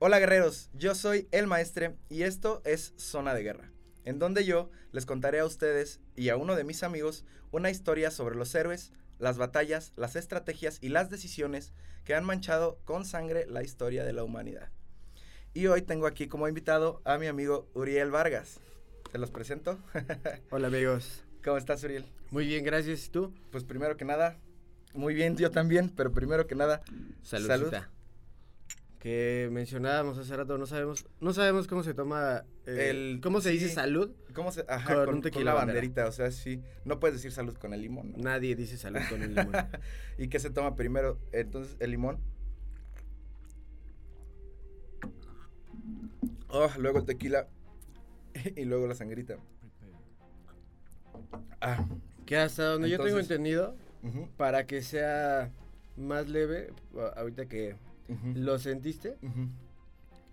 Hola guerreros, yo soy el maestre y esto es Zona de Guerra, en donde yo les contaré a ustedes y a uno de mis amigos una historia sobre los héroes, las batallas, las estrategias y las decisiones que han manchado con sangre la historia de la humanidad. Y hoy tengo aquí como invitado a mi amigo Uriel Vargas. ¿Te los presento? Hola amigos. ¿Cómo estás Uriel? Muy bien, gracias. ¿Y tú? Pues primero que nada, muy bien, yo también, pero primero que nada, Salud. salud. Que mencionábamos hace rato, no sabemos, no sabemos cómo se toma eh, El- ¿Cómo se dice salud? ¿Cómo se...? Ajá, Con con, un tequila con la bandera. banderita, o sea, sí, no puedes decir salud con el limón, ¿no? Nadie dice salud con un limón. ¿Y qué se toma primero? Entonces, el limón. Oh, luego el tequila. y luego la sangrita. Ah, que hasta donde yo tengo entendido, para que sea más leve, ahorita que lo sentiste,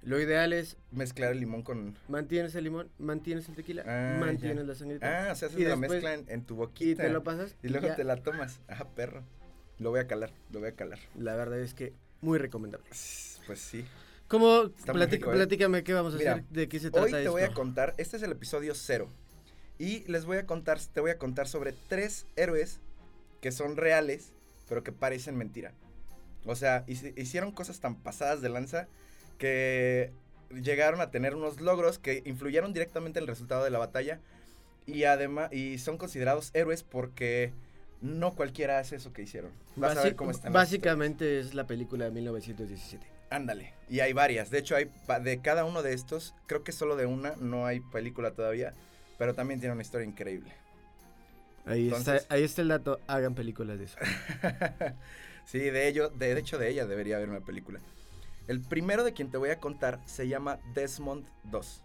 lo ideal es Mezclar el limón con... mantienes el limón, mantienes el tequila, Ah, mantienes ya. la sangrita Ah, o sea, haces Y la después- mezcla en, en tu y boquita. te lo pasas Y luego ya. te la tomas. Ah, perro. Lo voy a calar, lo voy a calar. La verdad es que muy recomendable. Pues sí. ¿Cómo? Platica- rico, ¿eh? platícame qué vamos a Mira, hacer, de qué se trata Hoy te esto. voy a contar, este es el episodio cero. Y les voy a contar, te voy a contar sobre tres héroes que son reales, pero que parecen mentira. O sea, hici- hicieron cosas tan pasadas de lanza que llegaron a tener unos logros que influyeron directamente en el resultado de la batalla. Y además, y son considerados héroes porque no cualquiera hace eso que hicieron. Vas a ver cómo están. Básicamente es la película de 1917. Ándale. Y hay varias. De hecho, hay de cada uno de estos, creo que solo de una, no hay película todavía, pero también tiene una historia increíble. Ahí, Entonces- está, ahí está el dato, hagan películas de eso. sí, de ello, de, hecho de ella debería haber una película. El primero de quien te voy a contar se llama Desmond 2.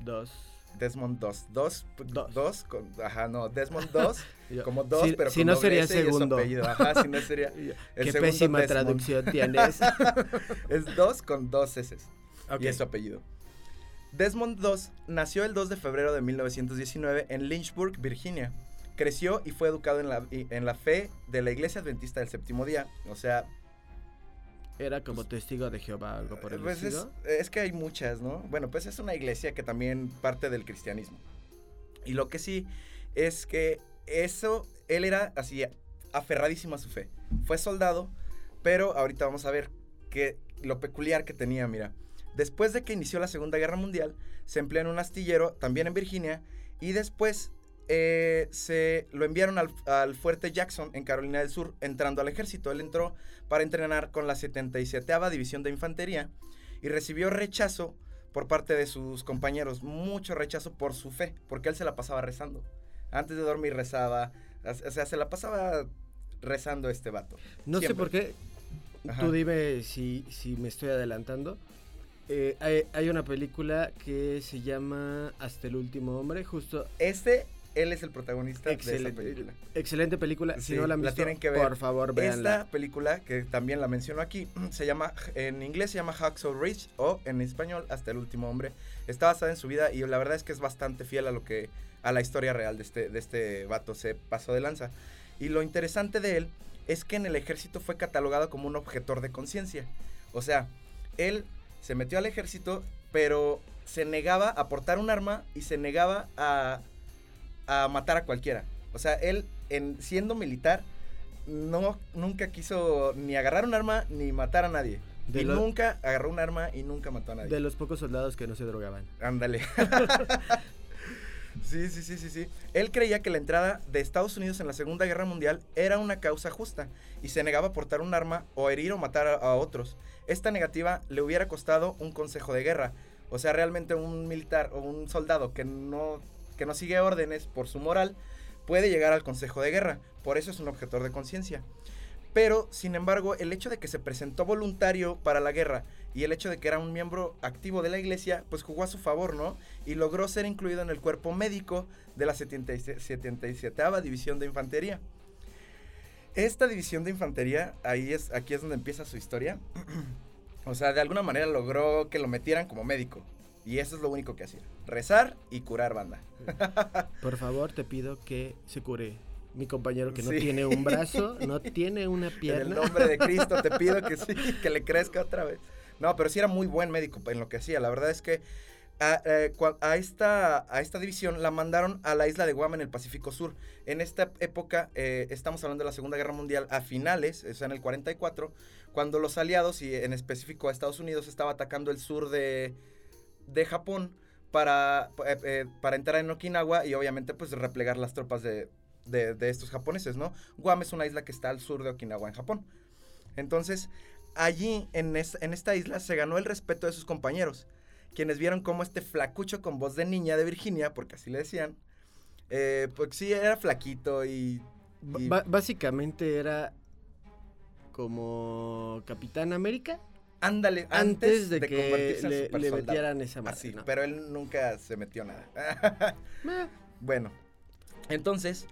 Dos. Desmond 2. 2. Dos. 2 con ajá, no, Desmond 2 Yo- como 2, si, pero si con no sería segundo. Ajá, si no sería el Qué segundo pésima Desmond. traducción tienes. es 2 con dos S. Ok. y es su apellido. Desmond II nació el 2 de febrero de 1919 en Lynchburg, Virginia. Creció y fue educado en la, en la fe de la Iglesia Adventista del Séptimo Día. O sea, Era como testigo de Jehová, algo por el pues es, es que hay muchas, ¿no? Bueno, pues es una iglesia que también parte del cristianismo. Y lo que sí es que eso, él era así aferradísimo a su fe. Fue soldado, pero ahorita vamos a ver que lo peculiar que tenía, mira. Después de que inició la Segunda Guerra Mundial, se empleó en un astillero, también en Virginia, y después eh, se lo enviaron al, al fuerte Jackson en Carolina del Sur, entrando al ejército. Él entró para entrenar con la 77 División de Infantería y recibió rechazo por parte de sus compañeros, mucho rechazo por su fe, porque él se la pasaba rezando. Antes de dormir rezaba, o sea, se la pasaba rezando este vato. No sé por qué. Ajá. Tú dime si, si me estoy adelantando. Eh, hay, hay una película que se llama Hasta el último hombre, justo Este, él es el protagonista de esa película. excelente película. Si Sí, no la han la tienen que ver. por favor, véanla. Esta película, que también la menciono aquí, se llama, en inglés se llama Hacksaw Ridge o en español Hasta el último hombre. Está basada en su vida y la verdad es que es bastante fiel a lo que, a la historia real de este, de este vato, se pasó de lanza. Y lo interesante de él es que en el ejército fue catalogado como un objetor de conciencia. O sea, él se metió al ejército, pero se negaba a portar un arma y se negaba a, a matar a cualquiera. O sea, él, en, siendo militar, no, nunca quiso ni agarrar un arma ni matar a nadie. De y lo- nunca agarró un arma y nunca mató a nadie. De los pocos soldados que no se drogaban. Ándale. sí, sí, sí, sí, sí. Él creía que la entrada de Estados Unidos en la Segunda Guerra Mundial era una causa justa y se negaba a portar un arma o herir o matar a, a otros. Esta negativa le hubiera costado un consejo de guerra. O sea, realmente un militar o un soldado que no, que no sigue órdenes por su moral puede llegar al consejo de guerra. Por eso es un objetor de conciencia. Pero, sin embargo, el hecho de que se presentó voluntario para la guerra y el hecho de que era un miembro activo de la iglesia, pues jugó a su favor, ¿no? Y logró ser incluido en el cuerpo médico de la 77 77 División de Infantería. Esta división de infantería, ahí es, aquí es donde empieza su historia. o sea, de alguna manera logró que lo metieran como médico. Y eso es lo único que hacía. Rezar y curar banda. Por favor, te pido que se cure mi compañero que no Sí. tiene un brazo, no tiene una En el pierna. nombre de Cristo te pido que sí, que le crezca otra vez. No, pero sí era muy buen médico en lo que hacía. La verdad es que a, eh, a esta, a esta división la mandaron a la isla de Guam en el Pacífico Sur. En esta época, eh, estamos hablando de la Segunda Guerra Mundial, a finales, o sea, en el 44, cuando los aliados, y en específico a Estados Unidos, estaba atacando el sur de, de Japón para, eh, eh, para entrar en Okinawa y obviamente pues replegar las tropas de, de- estos japoneses, ¿no? Guam es una isla que está al sur de Okinawa, en Japón. Entonces, allí, en, es- en esta isla, se ganó el respeto de sus compañeros, quienes vieron cómo este flacucho con voz de niña de Virginia, porque así le decían, eh, pues sí, era flaquito y... y- básicamente era como Capitán América ándale, antes, de, que convertirse en le, le metieran esa madre. Así, ¿no? pero él nunca se metió nada. Bueno, entonces,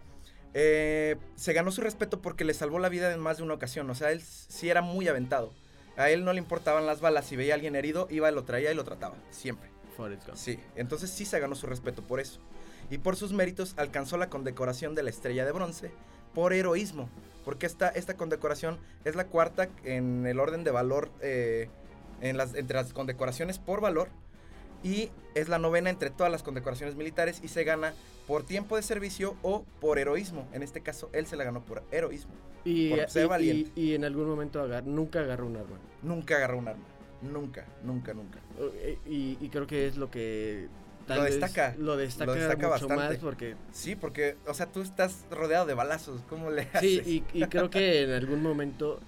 eh, se ganó su respeto porque le salvó la vida en más de una ocasión. O sea, él sí era muy aventado. A él no le importaban las balas. Si veía a alguien herido, iba, lo traía y lo trataba. Siempre. Sí, entonces sí se ganó su respeto por eso. Y por sus méritos alcanzó la condecoración de la Estrella de Bronce por heroísmo. Porque esta, esta condecoración es la cuarta en el orden de valor, eh, en las, entre las condecoraciones por valor. Y es la novena entre todas las condecoraciones militares y se gana por tiempo de servicio o por heroísmo. En este caso, él se la ganó por heroísmo. Y, Por ser y- valiente. y- y en algún momento agar- nunca agarró un arma. Nunca agarró un arma. Nunca, nunca, nunca. Eh, Y, y creo que es lo que tal Lo vez destaca, lo destaca, lo destaca mucho bastante. más porque Sí, porque, o sea, tú estás rodeado de balazos. ¿Cómo le haces? sí y, y creo que en algún momento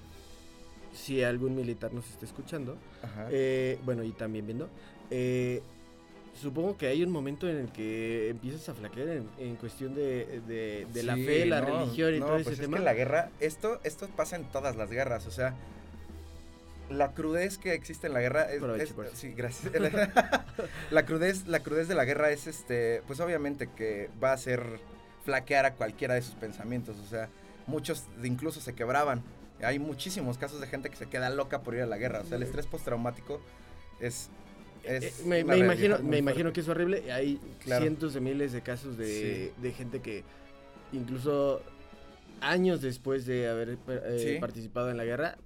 si algún militar nos está escuchando eh, bueno y también viendo eh, supongo que hay un momento en el que empiezas a flaquear en, en cuestión de, de- de la fe la no, religión y no, todo pues ese es tema que la guerra, esto, esto pasa en todas las guerras, o sea, la crudez que existe en la guerra es, es- sí, gracias. la crudez, la crudez de la guerra es este, pues obviamente que va a hacer flaquear a cualquiera de sus pensamientos, o sea, muchos de incluso se quebraban. Hay muchísimos casos de gente que se queda loca por ir a la guerra, o sea, el estrés postraumático es es Eh, me, imagino, me imagino que es horrible. Hay Claro. cientos de miles de casos de, Sí. de gente que incluso años después de haber eh, Sí. participado en la guerra,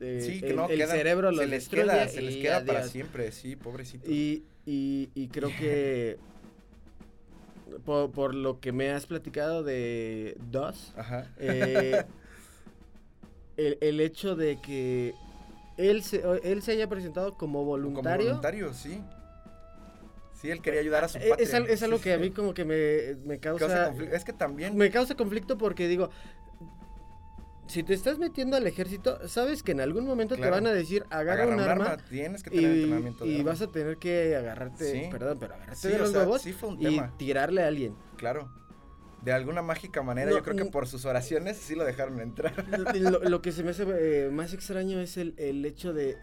eh, Sí, que el, no, el quedan- cerebro se les queda, se les queda para siempre, sí, pobrecito. Y, y, y creo que por, por lo que me has platicado de DOS, eh, el, el hecho de que él se, él se haya presentado como voluntario, Como voluntario, sí. Sí, él quería ayudar a su eh, patria. es, al- es algo que a mí como que me, me Causa causa... Es que también. Me causa conflicto porque digo, si te estás metiendo al ejército, sabes que en algún momento Claro. te van a decir, agarra, agarra un arma, Tienes que y, tener entrenamiento de y arma. vas a tener que agarrarte, Sí. perdón, pero agarrarte Sí, de los sea, huevos sí y tema. tirarle a alguien. Claro. De alguna mágica manera, No, yo creo que por sus oraciones sí lo dejaron entrar. lo, lo que se me hace eh, más extraño es el, el hecho de...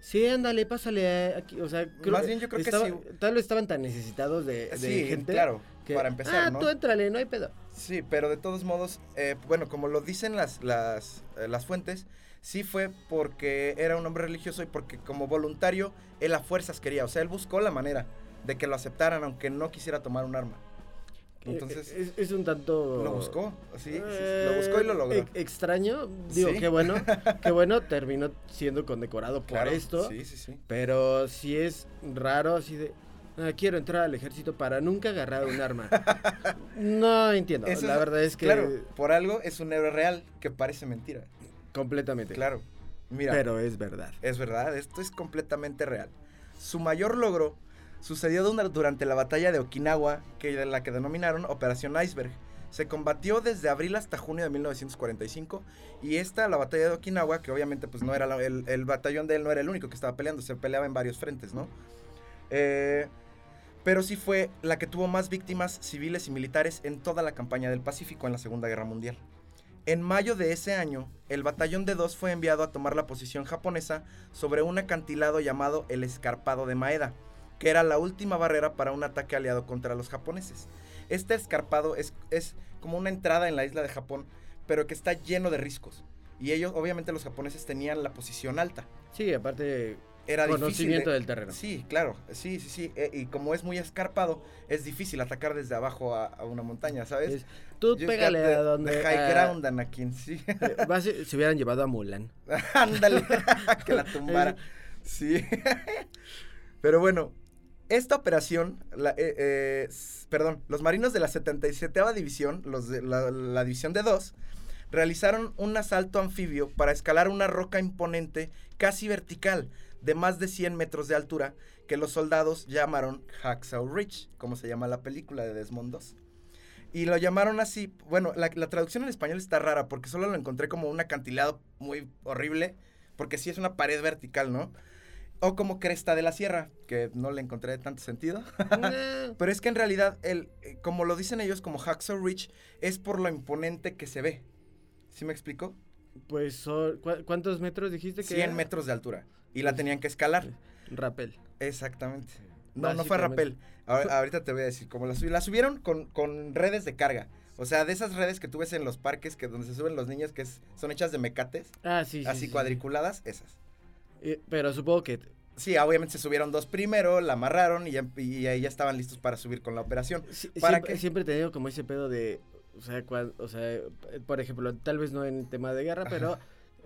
Sí, ándale, pásale aquí. O sea, creo- Más bien yo creo que sí. Tal vez estaban tan necesitados de, de sí, gente. claro. Que, para empezar, ah, ¿no? tú éntrale, no hay pedo. Sí, pero de todos modos, eh, bueno, como lo dicen las, las, eh, las fuentes, sí fue porque era un hombre religioso y porque como voluntario él a fuerzas quería. O sea, él buscó la manera de que lo aceptaran aunque no quisiera tomar un arma. Entonces, Eh, es, es un tanto... lo buscó, sí, sí, Eh, lo buscó y lo logró. ex- extraño, digo, Sí. qué bueno, qué bueno, terminó siendo condecorado por Claro, esto, Sí, sí, sí. pero sí es raro así de, "Ah, quiero entrar al ejército para nunca agarrar un arma. no entiendo, Eso la es- verdad es que Claro, por algo es un héroe real que parece mentira. completamente, Claro. Mira, pero es verdad. es verdad, esto es completamente real. Su mayor logro sucedió durante la batalla de Okinawa, que la que denominaron Operación Iceberg. Se combatió desde abril hasta junio de 1945 y esta, la batalla de Okinawa, que obviamente pues no era la- el, el batallón de él no era el único que estaba peleando, se peleaba en varios frentes, ¿no? Eh, pero sí fue la que tuvo más víctimas civiles y militares en toda la campaña del Pacífico en la Segunda Guerra Mundial. En mayo de ese año, el batallón de dos fue enviado a tomar la posición japonesa sobre un acantilado llamado el Escarpado de Maeda, que era la última barrera para un ataque aliado contra los japoneses. Este escarpado es, es como una entrada en la isla de Japón, pero que está lleno de riscos. Y ellos, obviamente los japoneses tenían la posición alta. Sí, aparte era difícil. Conocimiento de- del terreno. Sí, claro, sí, sí, sí. eh, y como es muy escarpado, es difícil atacar desde abajo a, a una montaña, ¿sabes? Es, tú You pégale the- a donde... the high a- ground, Anakin, sí. eh, vas- se hubieran llevado a Mulan. Ándale, que la tumbara. Sí. Pero bueno, esta operación, la, eh, eh, perdón, los marinos de la 77 División, los de la, la División de 2, realizaron un asalto anfibio para escalar una roca imponente casi vertical de más de 100 metros de altura que los soldados llamaron Hacksaw Ridge, como se llama la película de Desmond II. Y lo llamaron así, bueno, la, la traducción en español está rara porque solo lo encontré como un acantilado muy horrible, porque sí es una pared vertical, ¿no? O como cresta de la sierra, que no le encontré tanto sentido. Pero es que en realidad, el, eh, como lo dicen ellos, como Hacksaw Ridge, es por lo imponente que se ve. ¿Sí me explico? Pues, son- ¿cu- ¿cuántos metros dijiste que 100 era? metros de altura. Y la tenían que escalar. Rappel. Exactamente. No, no fue. Ahor- ahorita te voy a decir cómo la subieron. La subieron con, con redes de carga. O sea, de esas redes que tú ves en los parques que donde se suben los niños que es- son hechas de mecates, Ah, sí, sí. así sí, sí. cuadriculadas, esas. Eh, pero supongo que... Sí, obviamente se subieron dos primero, la amarraron y, ya, y ahí ya estaban listos para subir con la operación. si- ¿Para siempre, siempre he tenido como ese pedo de... O sea, cuan- o sea, eh, por ejemplo, tal vez no en tema de guerra, pero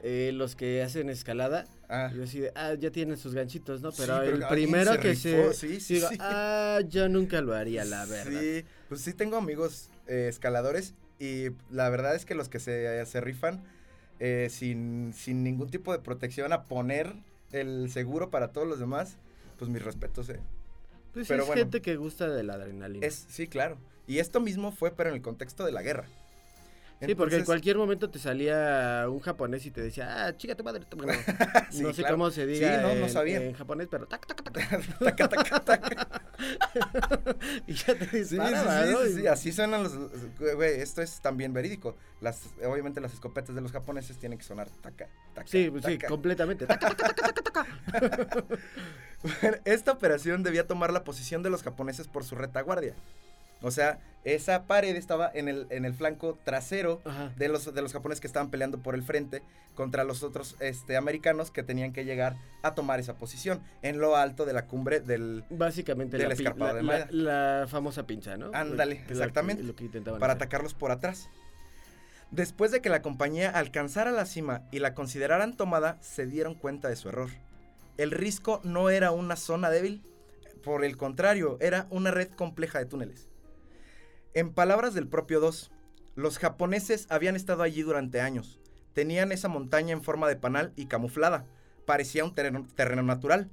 eh, los que hacen escalada, Ah, yo así de, ah, ya tienen sus ganchitos, ¿no? Sí, Pero el primero se que rifó, se... sí, sí, digo, sí. ah, yo nunca lo haría, la verdad. Sí, pues sí tengo amigos eh, escaladores y la verdad es que los que se, se rifan eh, sin, sin ningún tipo de protección a poner el seguro para todos los demás, pues mis respetos. eh. Pues pero es bueno. gente que gusta de la adrenalina. Es, sí, claro. Y esto mismo fue, pero en el contexto de la guerra. Sí, porque en cualquier momento te salía un japonés y te decía, ah, chica tu madre. Bueno, Sí, no sé claro. cómo se diga Sí, no, no en, sabía. en japonés, pero tac, tac, tac, taca, taca, taca. y ya te Sí, sí, disparaba, sí, ¿no? sí, sí, así suenan los... Güey, esto es también verídico. Las, obviamente las escopetas de los japoneses tienen que sonar taca, taca, Sí, sí, taca. completamente. Tac, tac, tac, tac, tac, tac. Bueno, Esta operación debía tomar la posición de los japoneses por su retaguardia. O sea, esa pared estaba en el, en el flanco trasero Ajá. de los, de los japoneses que estaban peleando por el frente contra los otros este, americanos que tenían que llegar a tomar esa posición en lo alto de la cumbre del... Básicamente Del la, escarpado la, de la- Maya. la famosa pinza, ¿no? Ándale, lo que- exactamente. Lo que intentaban para hacer. atacarlos por atrás. Después de que la compañía alcanzara la cima y la consideraran tomada, se dieron cuenta de su error. El risco no era una zona débil, por el contrario, era una red compleja de túneles. En palabras del propio Dos, los japoneses habían estado allí durante años. Tenían esa montaña en forma de panal y camuflada. Parecía un terreno, terreno natural.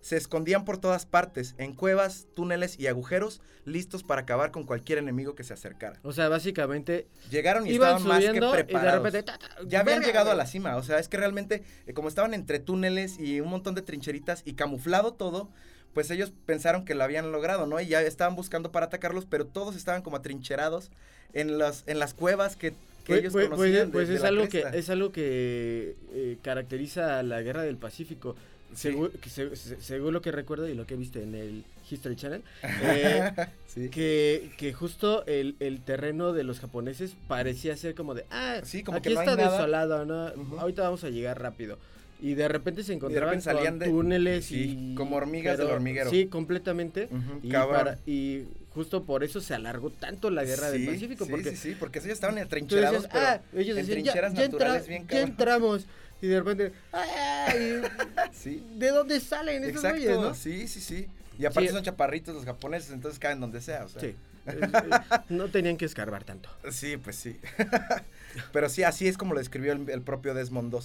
Se escondían por todas partes, en cuevas, túneles y agujeros, listos para acabar con cualquier enemigo que se acercara. O sea, básicamente Llegaron y iban estaban más que subiendo y de preparados. repente... ta, ta, ya habían verga, llegado a la cima, o sea, es que realmente, eh, como estaban entre túneles y un montón de trincheritas y camuflado todo, pues ellos pensaron que lo habían logrado, ¿no? Y ya estaban buscando para atacarlos, pero todos estaban como atrincherados en las, en las cuevas que, que Pues- ellos pues- conocían. pues de es, algo que, es algo que eh, caracteriza a la guerra del Pacífico. Sí. Según, que se- se- según lo que recuerdo y lo que viste en el History Channel, eh, sí. que, que justo el, el terreno de los japoneses parecía ser como de, ah, Sí, como aquí que no está nada". desolado, ¿no? Ahorita vamos a llegar rápido. Y de repente se encontraban repente salían con de- túneles sí, y... como hormigas del hormiguero. Sí, completamente. Y, cabrón. para- y justo por eso se alargó tanto la guerra Sí, del Pacífico, sí, porque sí, sí, porque ellos estaban decías, pero ah, ellos en decían, ya, trincheras ya, entra- naturales bien ya cabrón. entramos. Y de repente, ¡ay! Sí, ¿De dónde salen esos exacto, no? sí, sí, sí. Y aparte Sí. son chaparritos los japoneses, entonces caen donde sea, o sea. Sí. No tenían que escarbar tanto. Sí, pues sí. Pero sí, así es como lo describió el, el propio Desmond II.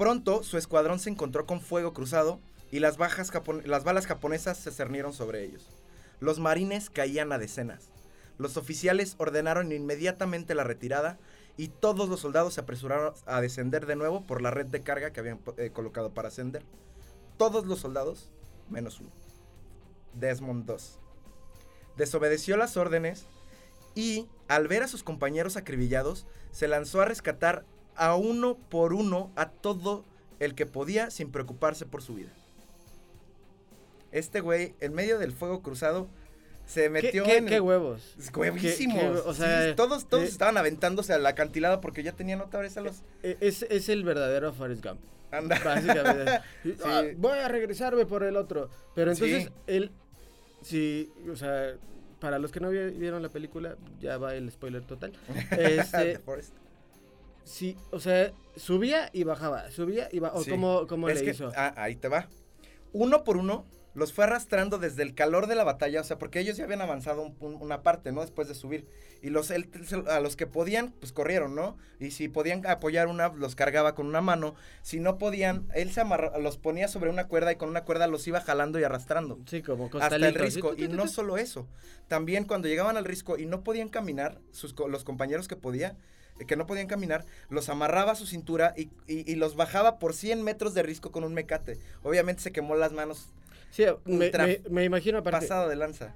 Pronto, su escuadrón se encontró con fuego cruzado y las, bajas las balas japonesas se cernieron sobre ellos. Los marines caían a decenas. Los oficiales ordenaron inmediatamente la retirada y todos los soldados se apresuraron a descender de nuevo por la red de carga que habían eh, colocado para ascender. Todos los soldados, menos uno. Desmond II. Desobedeció las órdenes y, al ver a sus compañeros acribillados, se lanzó a rescatar a uno por uno a todo el que podía sin preocuparse por su vida. Este güey, en medio del fuego cruzado, se ¿Qué, metió qué- en qué huevos? Huevísimos. ¿Qué- qué- o sea, Sí, todos todos eh, estaban aventándose al acantilado porque ya tenían otra vez a los... Eh, Es, es el verdadero Forrest Gump. Anda. Básicamente. Sí. "Ah, voy a regresarme por el otro. Pero entonces Sí. él, sí, o sea, para los que no vi- vieron la película, ya va el spoiler total. Este. Sí, o sea, subía y bajaba, subía y bajaba. Sí. ¿Cómo, cómo Es le que- hizo? ah, ahí te va. Uno por uno los fue arrastrando desde el calor de la batalla, o sea, porque ellos ya habían avanzado un- un- una parte, ¿no? Después de subir. Y los a los que podían, pues corrieron, ¿no? Y si podían apoyar una, los cargaba con una mano. Si no podían, él se amarra, los ponía sobre una cuerda y con una cuerda los iba jalando y arrastrando. Sí, como hasta el risco. Y no solo eso. También cuando llegaban al risco y no podían caminar, sus, los compañeros que podía, eh, que no podían caminar, los amarraba a su cintura y, y- y los bajaba por 100 metros de risco con un mecate. Obviamente se quemó las manos Sí, me, me- me imagino aparte. pasado de lanza.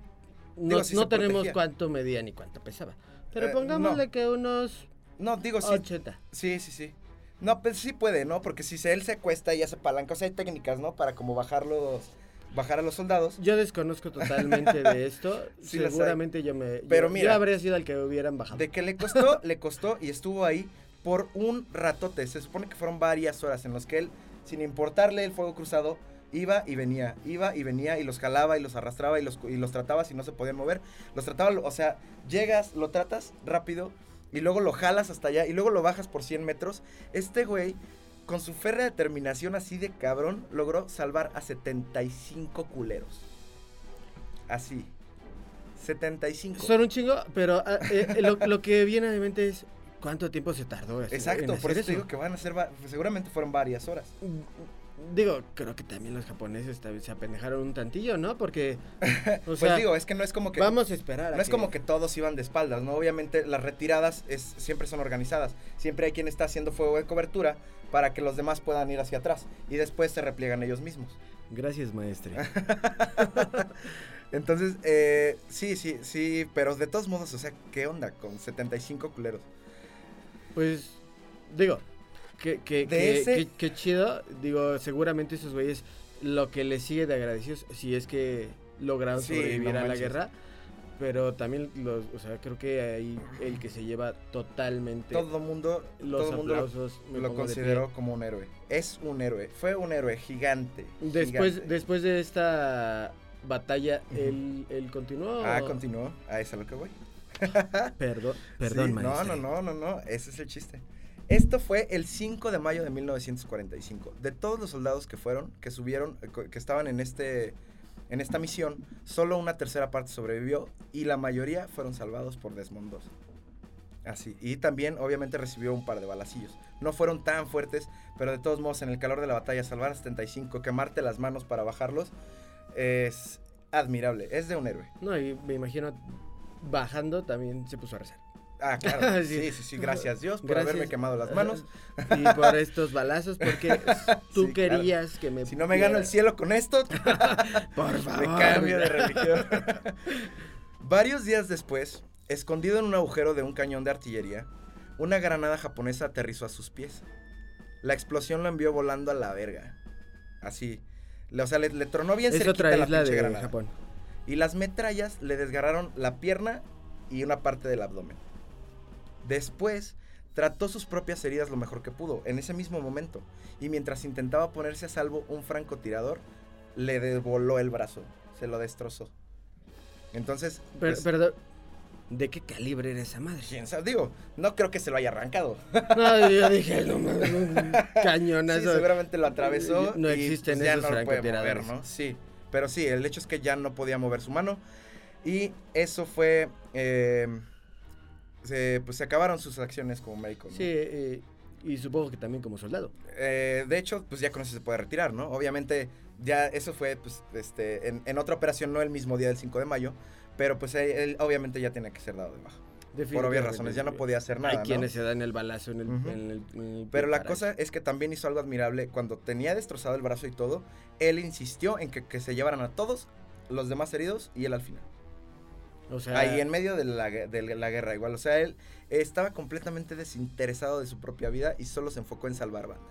No, digo, si no tenemos protegía. cuánto medía ni cuánto pesaba. Pero Eh, pongámosle no. que unos No, digo, sí, 80. sí, sí, sí. No, pues sí puede, ¿no? Porque si se, él se acuesta y hace palanca, o sea, hay técnicas, ¿no? Para como bajar los, bajar a los soldados. Yo desconozco totalmente de esto. Sí. Seguramente yo me. Pero yo, mira. yo habría sido el que hubieran bajado. De que le costó, le costó y estuvo ahí por un ratote. Se supone que fueron varias horas en las que él, sin importarle el fuego cruzado, iba y venía, iba y venía y los jalaba y los arrastraba y los, y los trataba si no se podían mover. Los trataba, o sea, llegas, lo tratas rápido y luego lo jalas hasta allá y luego lo bajas por 100 metros. Este güey, con su férrea determinación así de cabrón, logró salvar a 75 culeros. Así. 75. Son un chingo, pero ah, eh, eh, lo, lo que viene a mi mente es cuánto tiempo se tardó. en Exacto, por hacer eso te digo que van a ser, seguramente fueron varias horas. Digo, creo que también los japoneses se apendejaron un tantillo, ¿no? Porque, o pues sea, digo, es que no es como que vamos a esperar. a no es como que todos iban de espaldas, ¿no? Obviamente las retiradas es, siempre son organizadas. Siempre hay quien está haciendo fuego de cobertura para que los demás puedan ir hacia atrás y después se repliegan ellos mismos. Gracias, maestre. Entonces, eh, sí, sí, sí, pero de todos modos, o sea, ¿qué onda con 75 culeros? Pues, digo, ese- que chido. Digo, seguramente esos güeyes lo que les sigue de agradecidos, si es que lograron Sí, sobrevivir no a la guerra. Pero también, los, o sea, creo que ahí el que se lleva totalmente Todo mundo, los todo mundo lo, aplausos. me lo pie. consideró como un héroe. Es un héroe, fue un héroe gigante. Después, gigante. después de esta batalla, él, él continuó. Ah, continuó, a eso es a lo que voy. Perdón, perdón, Sí. No, no, no, no, no, ese es el chiste. Esto fue el 5 de mayo de 1945. De todos los soldados que fueron, que subieron, eh, que estaban en este en esta misión, solo una tercera parte sobrevivió y la mayoría fueron salvados por Desmond II. Así, y también obviamente recibió un par de balacillos. No fueron tan fuertes, pero de todos modos en el calor de la batalla salvar a 75, quemarte las manos para bajarlos es admirable, es de un héroe. No, y me imagino bajando también se puso a rezar. Ah, claro. Sí. sí, sí, sí, gracias Dios por Gracias. haberme quemado las manos. Y por estos balazos, porque tú Sí, claro. querías que me. Si no me gano el cielo con esto, Por favor. me cambio de religión. Varios días después, escondido en un agujero de un cañón de artillería, una granada japonesa aterrizó a sus pies. La explosión lo envió volando a la verga. Así. O sea, le, le tronó bien cerquita otra la pinche de granada. Japón. Y las metrallas le desgarraron la pierna y una parte del abdomen. Después, trató sus propias heridas lo mejor que pudo, en ese mismo momento. Y mientras intentaba ponerse a salvo, un francotirador le devoló el brazo, se lo destrozó. Entonces, Per- pues, perdón. ¿De qué calibre era esa madre? quién sabe, digo, no creo que se lo haya arrancado. No, yo dije, no mames, un Sí, cañonazo. seguramente lo atravesó. No y, existen pues, ya esos no lo puede mover. ¿no? Sí, pero sí, el hecho es que ya no podía mover su mano. Y eso fue. eh, se, pues se acabaron sus acciones como médico. ¿no? Sí, eh, y supongo que también como soldado. Eh, de hecho, pues ya con eso se puede retirar, ¿no? Obviamente, ya eso fue pues, este, en, en otra operación, no el mismo día del 5 de mayo. Pero pues él, él obviamente ya tiene que ser dado de baja. Por obvias razones, ya no podía hacer nada. Hay ¿no? quienes se dan el balazo en el. Ujú. en el- en el Pero la cosa es que también hizo algo admirable. Cuando tenía destrozado el brazo y todo, él insistió en que, que se llevaran a todos los demás heridos y él al final. O sea, Ahí en medio de la, de la guerra igual. O sea, él estaba completamente desinteresado de su propia vida y solo se enfocó en salvar banda.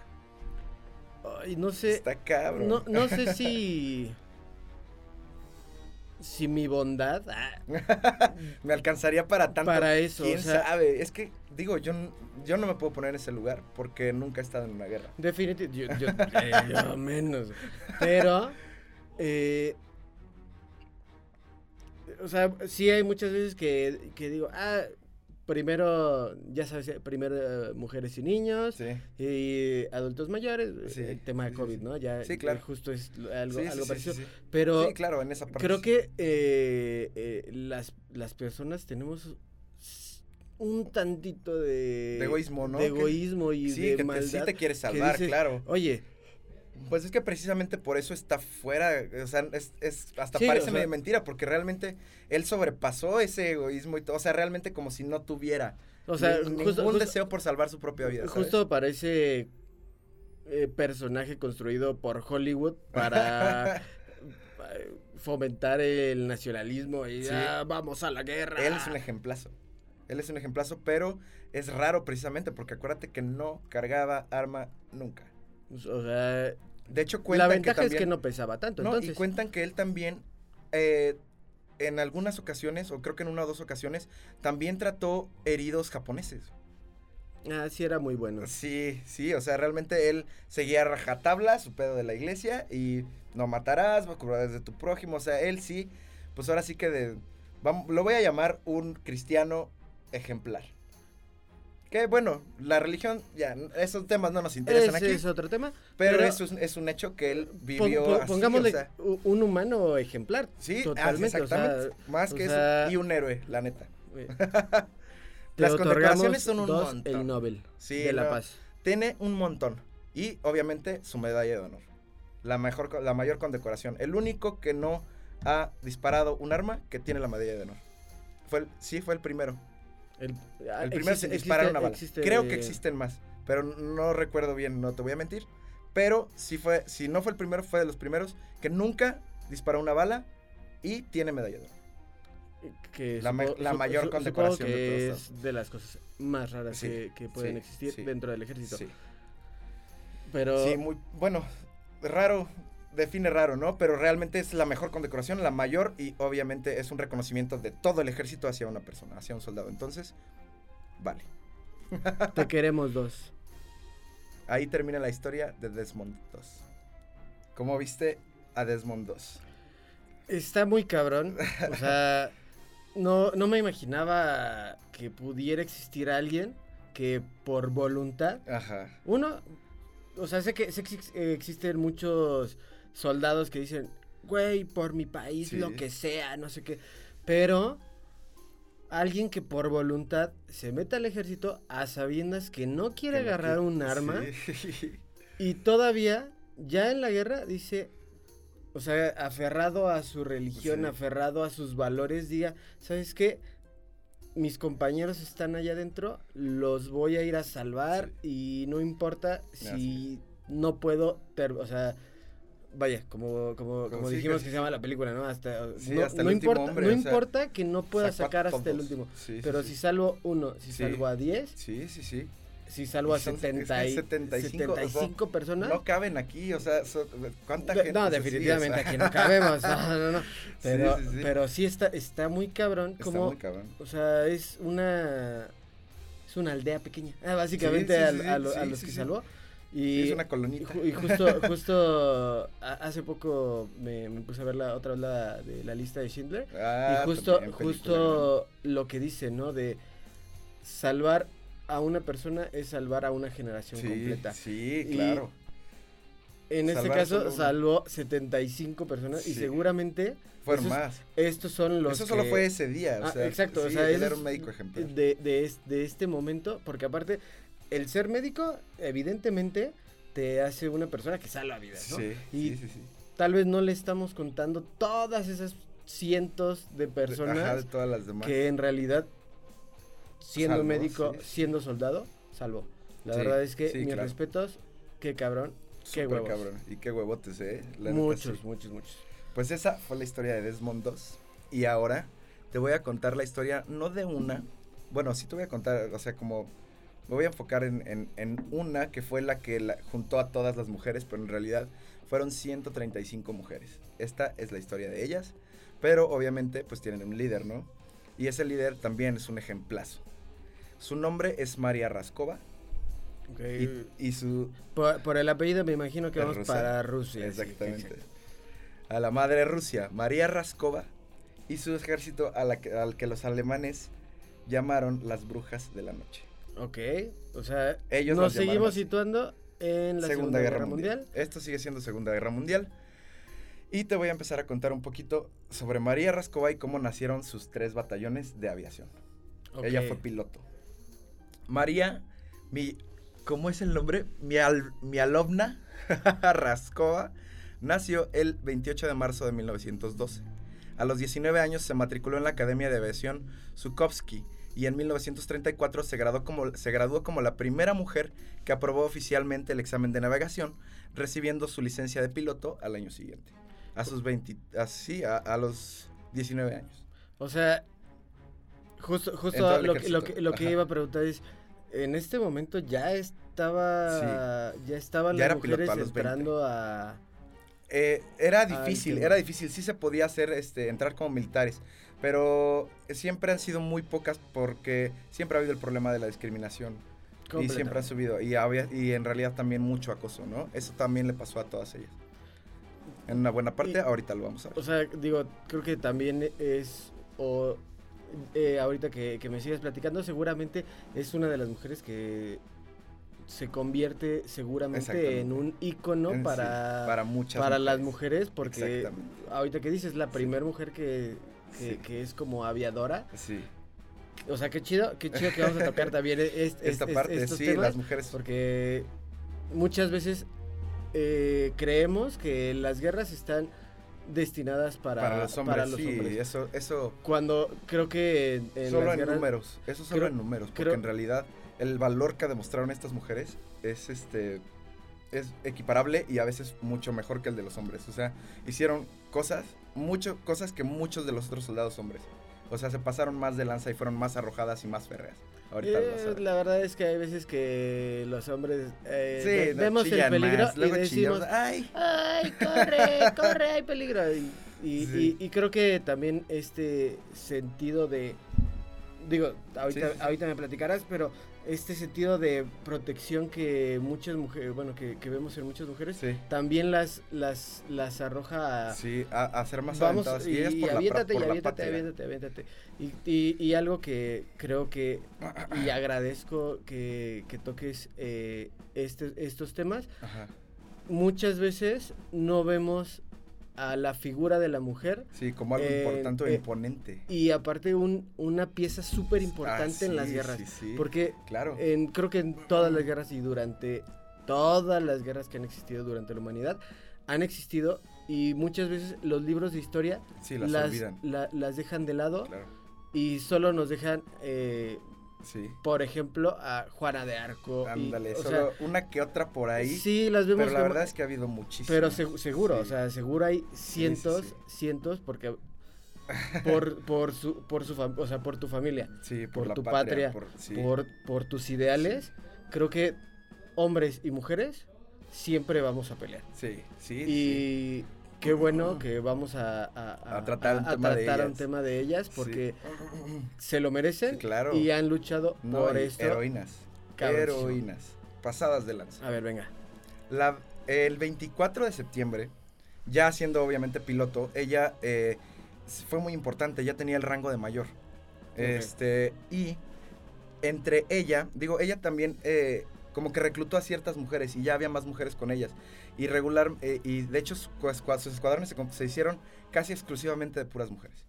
ay, no sé. Está cabrón. No, no sé si. si mi bondad ah, me alcanzaría para tanto. Para eso, ¿Quién o sea- sabe? Es que, digo, yo, yo no me puedo poner en ese lugar porque nunca he estado en una guerra. definitivamente, yo, yo- eh, yo menos. Pero, eh, o sea, sí hay muchas veces que, que digo, ah, primero, ya sabes, eh, primero eh, mujeres y niños. Sí. Y adultos mayores, eh, Sí, el tema de COVID. ¿no? Ya Sí, claro. justo es algo, parecido. Pero claro, en esa parte. creo que eh, eh, las, las personas tenemos un tantito de... De egoísmo, ¿no? De egoísmo y Sí, de que te, maldad. sí te quieres salvar, dices, claro. Oye, Pues es que precisamente por eso está fuera, o sea, es, es- hasta Sí, parece o sea- medio mentira, porque realmente él sobrepasó ese egoísmo y todo, o sea, realmente como si no tuviera o sea, ni- justo, ningún justo- deseo por salvar su propia vida. ¿sabes? justo parece eh, personaje construido por Hollywood para eh, fomentar el nacionalismo y Sí. "Ah, vamos a la guerra. Él es un ejemplazo. Él es un ejemplazo, pero es raro precisamente porque acuérdate que no cargaba arma nunca. O sea, De hecho, la cuentan ventaja que es que también- no pesaba tanto, No, entonces. y cuentan que él también, eh, en algunas ocasiones, o creo que en una o dos ocasiones, también trató heridos japoneses. Ah, sí era muy bueno. Sí, sí, o sea, realmente él seguía rajatabla su pedo de la iglesia y no matarás, cubrirás de tu prójimo, o sea, él sí, pues ahora sí que de, lo voy a llamar un cristiano ejemplar. Que bueno, la religión, ya, esos temas no nos interesan Ese aquí, es otro tema. pero, pero- eso es, es un hecho que él vivió pon- así, pongámosle o sea, u- un humano ejemplar. sí, totalmente, o sea, exactamente, más que sea- eso, y un héroe, la neta. eh, Las condecoraciones son un dos, montón. el Nobel Sí, de la no, Paz. Tiene un montón. Y obviamente su medalla de honor. La, mejor, la mayor condecoración. El único que no ha disparado un arma que tiene la medalla de honor. Fue el- sí, fue el primero. El, ah, El primero sin existe- una bala. existe- Creo que existen más. Pero no recuerdo bien, no te voy a mentir. Pero sí fue, si no fue el primero, fue de los primeros que nunca disparó una bala y tiene medalla de honor. que la la mayor condecoración de todos es de las cosas más raras Sí, que, que pueden sí, existir sí. dentro del ejército. Sí. Pero Sí, muy bueno, raro, define raro, ¿no? Pero realmente es la mejor condecoración, la mayor y obviamente es un reconocimiento de todo el ejército hacia una persona, hacia un soldado. Entonces, vale. te queremos dos. Ahí termina la historia de Desmond 2. ¿Cómo viste a Desmond 2? Está muy cabrón. O sea, no, no me imaginaba que pudiera existir alguien que por voluntad Ajá. Uno, o sea, sé que, sé que ex- existen muchos soldados que dicen, güey, por mi país, Sí. lo que sea, no sé qué. Pero alguien que por voluntad se mete al ejército a sabiendas que no quiere agarrar un arma Sí. y todavía, ya en la guerra, dice, o sea, aferrado a su religión, Sí. aferrado a sus valores, diga, ¿sabes qué? Mis compañeros están allá adentro, los voy a ir a salvar y no importa si no puedo, o sea, vaya, como, como, Como sí, dijimos que- que se llama la película, ¿no? Hasta, Sí, no, hasta el no importa, hombre, no o sea, importa que no pueda sacar hasta el último, pero si salvo uno, si salvo a 10, Sí, sí, sí. si salvo a Y son- es que 70 y- 75, o sea, 75 personas. No caben aquí, o sea, so- ¿cuánta gente? No, definitivamente O sea, aquí no cabemos. No, no, no. Pero sí, pero sí está, está muy cabrón. Está Como, muy cabrón. o sea, es una. Es una aldea pequeña. Ah, básicamente a, a los que salvó. Y, es una y colonita. y justo, justo hace poco me, me puse a ver la otra vez la de la lista de Schindler. Ah, y justo, justo lo que dice, ¿no? De salvar a una persona es salvar a una generación Sí, completa. sí, Y- claro. En este caso salvó 75 personas y Sí. seguramente Fueron esos- más. estos son los Eso solo que- fue ese día. O Ah, sea, exacto, o sí, sea, él eso era es un médico ejemplar. de, de este momento, porque aparte el ser médico evidentemente te hace una persona que salva vidas, ¿no? Sí, Y sí, sí, sí. tal vez no le estamos contando todas esas cientos de personas Ajá, de todas las demás. que en realidad siendo médico, sí, siendo soldado, salvó. La Sí, verdad es que mis claro. respetos, qué cabrón, qué Súper huevos. cabrón. Y qué huevotes, eh. La muchos, muchos, muchos. Pues esa fue la historia de Desmond 2. Y ahora te voy a contar la historia, no de una. Bueno, sí te voy a contar, o sea, como. Me voy a enfocar en, en- en una que fue la que la- juntó a todas las mujeres, pero en realidad fueron 135 mujeres. Esta es la historia de ellas. Pero obviamente pues tienen un líder, ¿no? Y ese líder también es un ejemplazo. Su nombre es María Raskova. Ok. Y, y su... por, por el apellido me imagino que ¿Es vamos para Rusia. Exactamente. a la madre Rusia, María Raskova, y su ejército a la que- al que los alemanes llamaron las brujas de la noche. Ok, o sea, Ellos nos seguimos así. situando en la Segunda, Guerra, Mundial. Esto sigue siendo Segunda Guerra Mundial. Y te voy a empezar a contar un poquito sobre María Raskova y cómo nacieron sus tres batallones de aviación. Ella fue piloto. María, mi, ¿cómo es el nombre? Mial, Mialovna Raskova nació el 28 de marzo de 1912. A los 19 años se matriculó en la Academia de Aviación Sukovsky y en 1934 se graduó, como, se graduó como la primera mujer que aprobó oficialmente el examen de navegación, recibiendo su licencia de piloto al año siguiente. A sus 20, así, a, a los 19 años. O sea, justo, justo lo, que- lo que, lo que iba a preguntar es, en este momento ya estaba, ya estaban Ya las mujeres a los 20. entrando a... Eh, era difícil, era difícil, sí se podía hacer, este, entrar como militares, pero siempre han sido muy pocas porque siempre ha habido el problema de la discriminación y siempre han subido y, había, y en realidad también mucho acoso, ¿no? Eso también le pasó a todas ellas. En una buena parte, Y- ahorita lo vamos a ver. O sea, digo, creo que también es, o eh, ahorita que, que me sigas platicando, seguramente es una de las mujeres que se convierte seguramente en un ícono En sí, para, para muchas para las mujeres. mujeres, porque ahorita que dices, la primera mujer que, que, Sí. que es como aviadora. Sí, O sea, qué chido, qué chido que vamos a tocar también es- es- esta es- parte, estos sí, temas, las mujeres. porque muchas veces eh, creemos que las guerras están destinadas para, Para, los hombres, para los sí, hombres. eso, eso Cuando creo que en, en solo en guerras- números, eso solo creo- en números, porque creo- en realidad el valor que demostraron estas mujeres es este es equiparable y a veces mucho mejor que el de los hombres. O sea, hicieron cosas, mucho, cosas que muchos de los otros soldados hombres. O sea, se pasaron más de lanza y fueron más arrojadas y más férreas. Ahorita Eh, la verdad es que hay veces que los hombres eh, Sí, no, vemos el peligro más, y luego decimos, ay, ¡ay, corre, corre, hay peligro! Y, y- Sí. y- y creo que también este sentido de, digo, ahorita, sí. ahorita me platicarás, pero este sentido de protección que muchas mujeres, bueno, que, que vemos en muchas mujeres, sí, también las, las, las arroja a... sí, a, a ser más Vamos, aventadas. y, y pra- aviéntate, y aviéntate, aviéntate, aviéntate. Y, y- y algo que creo que, y agradezco que, que toques eh, este- estos temas, Ajá. muchas veces no vemos a la figura de la mujer Sí, como algo Eh, importante eh, imponente. y aparte un, una pieza súper importante Ah, en las guerras. sí, sí, Porque claro. en, creo que en todas las guerras y durante todas las guerras que han existido durante la humanidad, han existido y muchas veces los libros de historia sí, las, las, la- las dejan de lado Claro. y solo nos dejan, eh, Sí. por ejemplo, a Juana de Arco. y, Ándale, o solo sea, una que otra por ahí. sí, las vemos pero la como- verdad es que ha habido muchísimas. pero seg- seguro, Sí. o sea, seguro hay cientos, sí. cientos, porque por, por su, por su, o sea, por tu familia, Sí, por tu patria, por, sí. por, por tus ideales, creo que hombres y mujeres siempre vamos a pelear. Sí, sí, sí. Y qué bueno que vamos a, a- A tratar un a tema de tratar un ellas. tema de ellas Sí. porque se lo merecen Sí, claro. y han luchado No, por esto. Heroínas. Heroínas. Pasadas de lanza. A ver, venga. La, el 24 de septiembre, ya siendo obviamente piloto, ella eh, fue muy importante, ya tenía el rango de mayor. Este, y entre ella, digo, ella también eh, como que reclutó a ciertas mujeres y ya había más mujeres con ellas. Y regular, eh, y de hecho sus escuadrones se, hicieron casi exclusivamente de puras mujeres.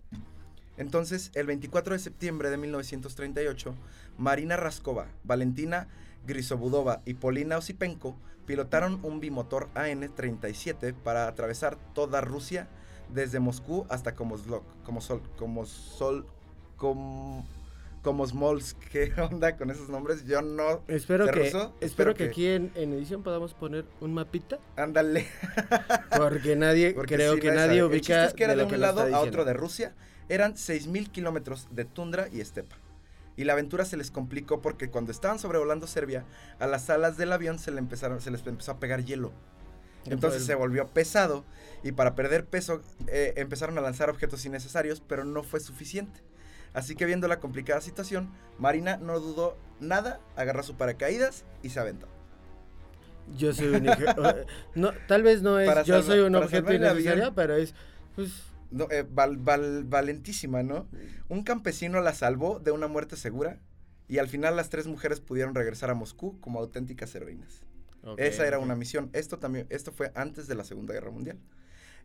Entonces, el 24 de septiembre de 1938, Marina Raskova, Valentina Grisobudova y Polina Osipenko pilotaron un bimotor AN-37 para atravesar toda Rusia desde Moscú hasta Komosol, Komosol, Komosol, Kom, Komosmolsk. ¿Qué onda con esos nombres? Yo no... Espero ¿Se que, espero, Espero que, que- aquí en, en edición podamos poner un mapita. Ándale. Porque nadie, Porque creo sí, que nadie sabe. El ubica chiste es que era de, lo un lado a otro de Rusia. Eran 6.000 kilómetros de tundra y estepa. Y la aventura se les complicó porque cuando estaban sobrevolando Serbia, a las alas del avión se, le empezaron, se les empezó a pegar hielo. Entonces se volvió pesado y para perder peso eh, empezaron a lanzar objetos innecesarios, pero no fue suficiente. Así que viendo la complicada situación, Marina no dudó nada, agarró su paracaídas y se aventó. Yo soy un no, tal vez no es yo soy un objeto innecesario, pero es pues eh, valentísima, ¿no? Un campesino la salvó de una muerte segura y al final las tres mujeres pudieron regresar a Moscú como auténticas heroínas. Esa era una misión. Esto también, esto fue antes de la Segunda Guerra Mundial.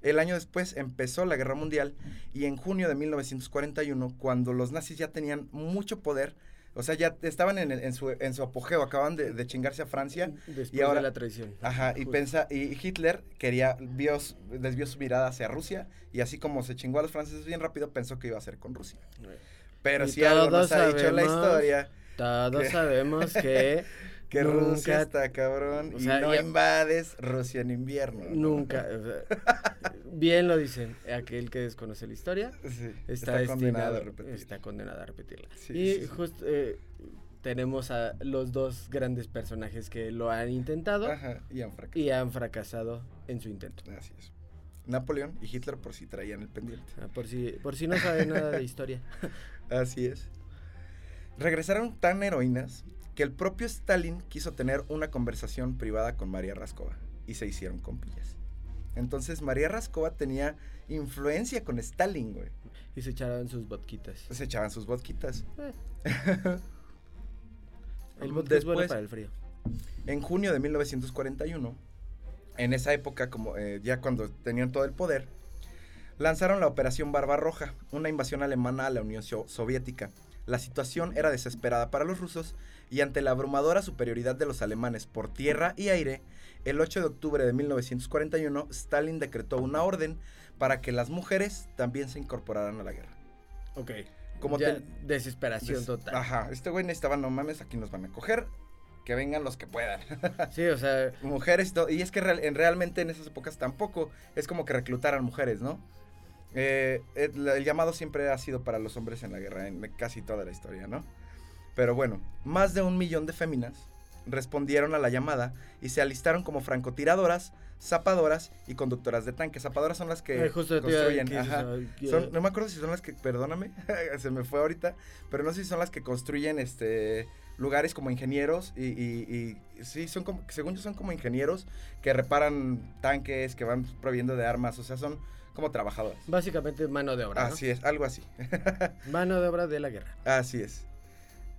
El año después empezó la Guerra Mundial y en junio de 1941, cuando los nazis ya tenían mucho poder, o sea, ya estaban en, su, en su, apogeo, acaban de, chingarse a Francia. Después y ahora, de la traición. Ajá, y, pensa, y Hitler quería, vio, desvió su mirada hacia Rusia y así como se chingó a los franceses bien rápido, pensó que iba a hacer con Rusia. Pero si algo nos ha dicho la historia... Todos sabemos que que Rusia está cabrón y no invades Rusia en invierno. Nunca. bien lo dicen, aquel que desconoce la historia está, condenado a repetirla. Está condenado a repetirla. y justo eh, tenemos a los dos grandes personajes que lo han intentado y, han fracasado. y han fracasado en su intento. Así es. Napoleón y Hitler por si traían el pendiente. Ah, por si por si no saben nada de historia. Así es. Regresaron tan heroínas que el propio Stalin quiso tener una conversación privada con María Raskova y se hicieron compillas. Entonces María Raskova tenía influencia con Stalin, güey. Y se echaban sus vodquitas. Se echaban sus vodquitas. Eh. el vodka es bueno para el frío. En junio de 1941, en esa época, como eh, ya cuando tenían todo el poder, lanzaron la Operación Barbarroja, una invasión alemana a la Unión Soviética. La situación era desesperada para los rusos y ante la abrumadora superioridad de los alemanes por tierra y aire, el 8 de octubre de 1941 Stalin decretó una orden para que las mujeres también se incorporaran a la guerra. Ok. Como ya, desesperación total. Ajá, este güey necesitaba, no mames, aquí nos van a coger, que vengan los que puedan. sí, o sea. Mujeres y es que en, realmente en esas épocas tampoco es como que reclutaran mujeres, ¿no? Eh, el, el, llamado siempre ha sido para los hombres en la guerra, en casi toda la historia, ¿no? Pero bueno, más de un millón de féminas respondieron a la llamada y se alistaron como francotiradoras, zapadoras y conductoras de tanques. Zapadoras son las que construyen. no me acuerdo si son las que, perdóname, se me fue ahorita, pero no sé si son las que construyen este lugares como ingenieros y, y, sí, son como, según yo son como ingenieros que reparan tanques, que van proviendo de armas, o sea, son como trabajadoras. Básicamente mano de obra. Así es, algo así. mano de obra de la guerra. Así es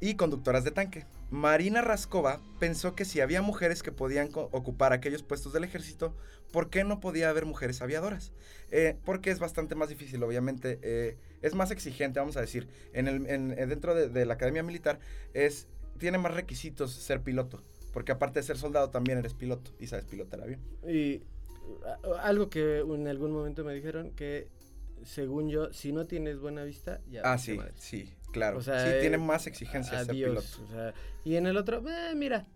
y conductoras de tanque. Marina Raskova pensó que si había mujeres que podían ocupar aquellos puestos del ejército, ¿por qué no podía haber mujeres aviadoras? Eh, porque es bastante más difícil, obviamente, eh, es más exigente, vamos a decir. En el, eh, dentro de, la academia militar es, tiene más requisitos ser piloto, porque aparte de ser soldado también eres piloto y sabes pilotar avión. Y algo que en algún momento me dijeron que, según yo, si no tienes buena vista, ya... Ah, sí, sí. Claro, sí, tiene eh, más exigencias adiós, y en el otro, eh, mira,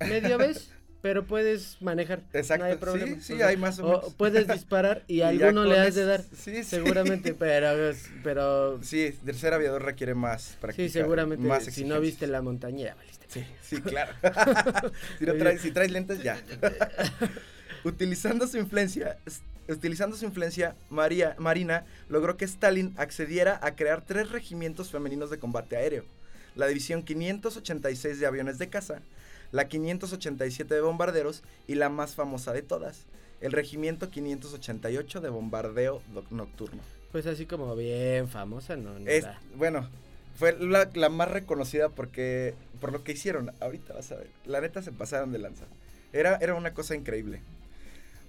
medio ves, pero puedes manejar. Exacto. No hay problema. Sí, sí hay más o, menos. puedes disparar y, alguno le has de dar. Sí, seguramente, pero, pero. Sí, el ser aviador requiere más práctica. Sí, seguramente. Más si no viste la montaña, valiste. Sí, sí, claro. si, traes, si traes lentes, ya. Utilizando su influencia, utilizando su influencia, María, Marina logró que Stalin accediera a crear tres regimientos femeninos de combate aéreo. La división 586 de aviones de caza, la 587 de bombarderos y la más famosa de todas, el regimiento 588 de bombardeo nocturno. Pues así como bien famosa, ¿no? bueno, fue la, la, más reconocida porque por lo que hicieron. Ahorita vas a ver. La neta se pasaron de lanza. Era, era una cosa increíble.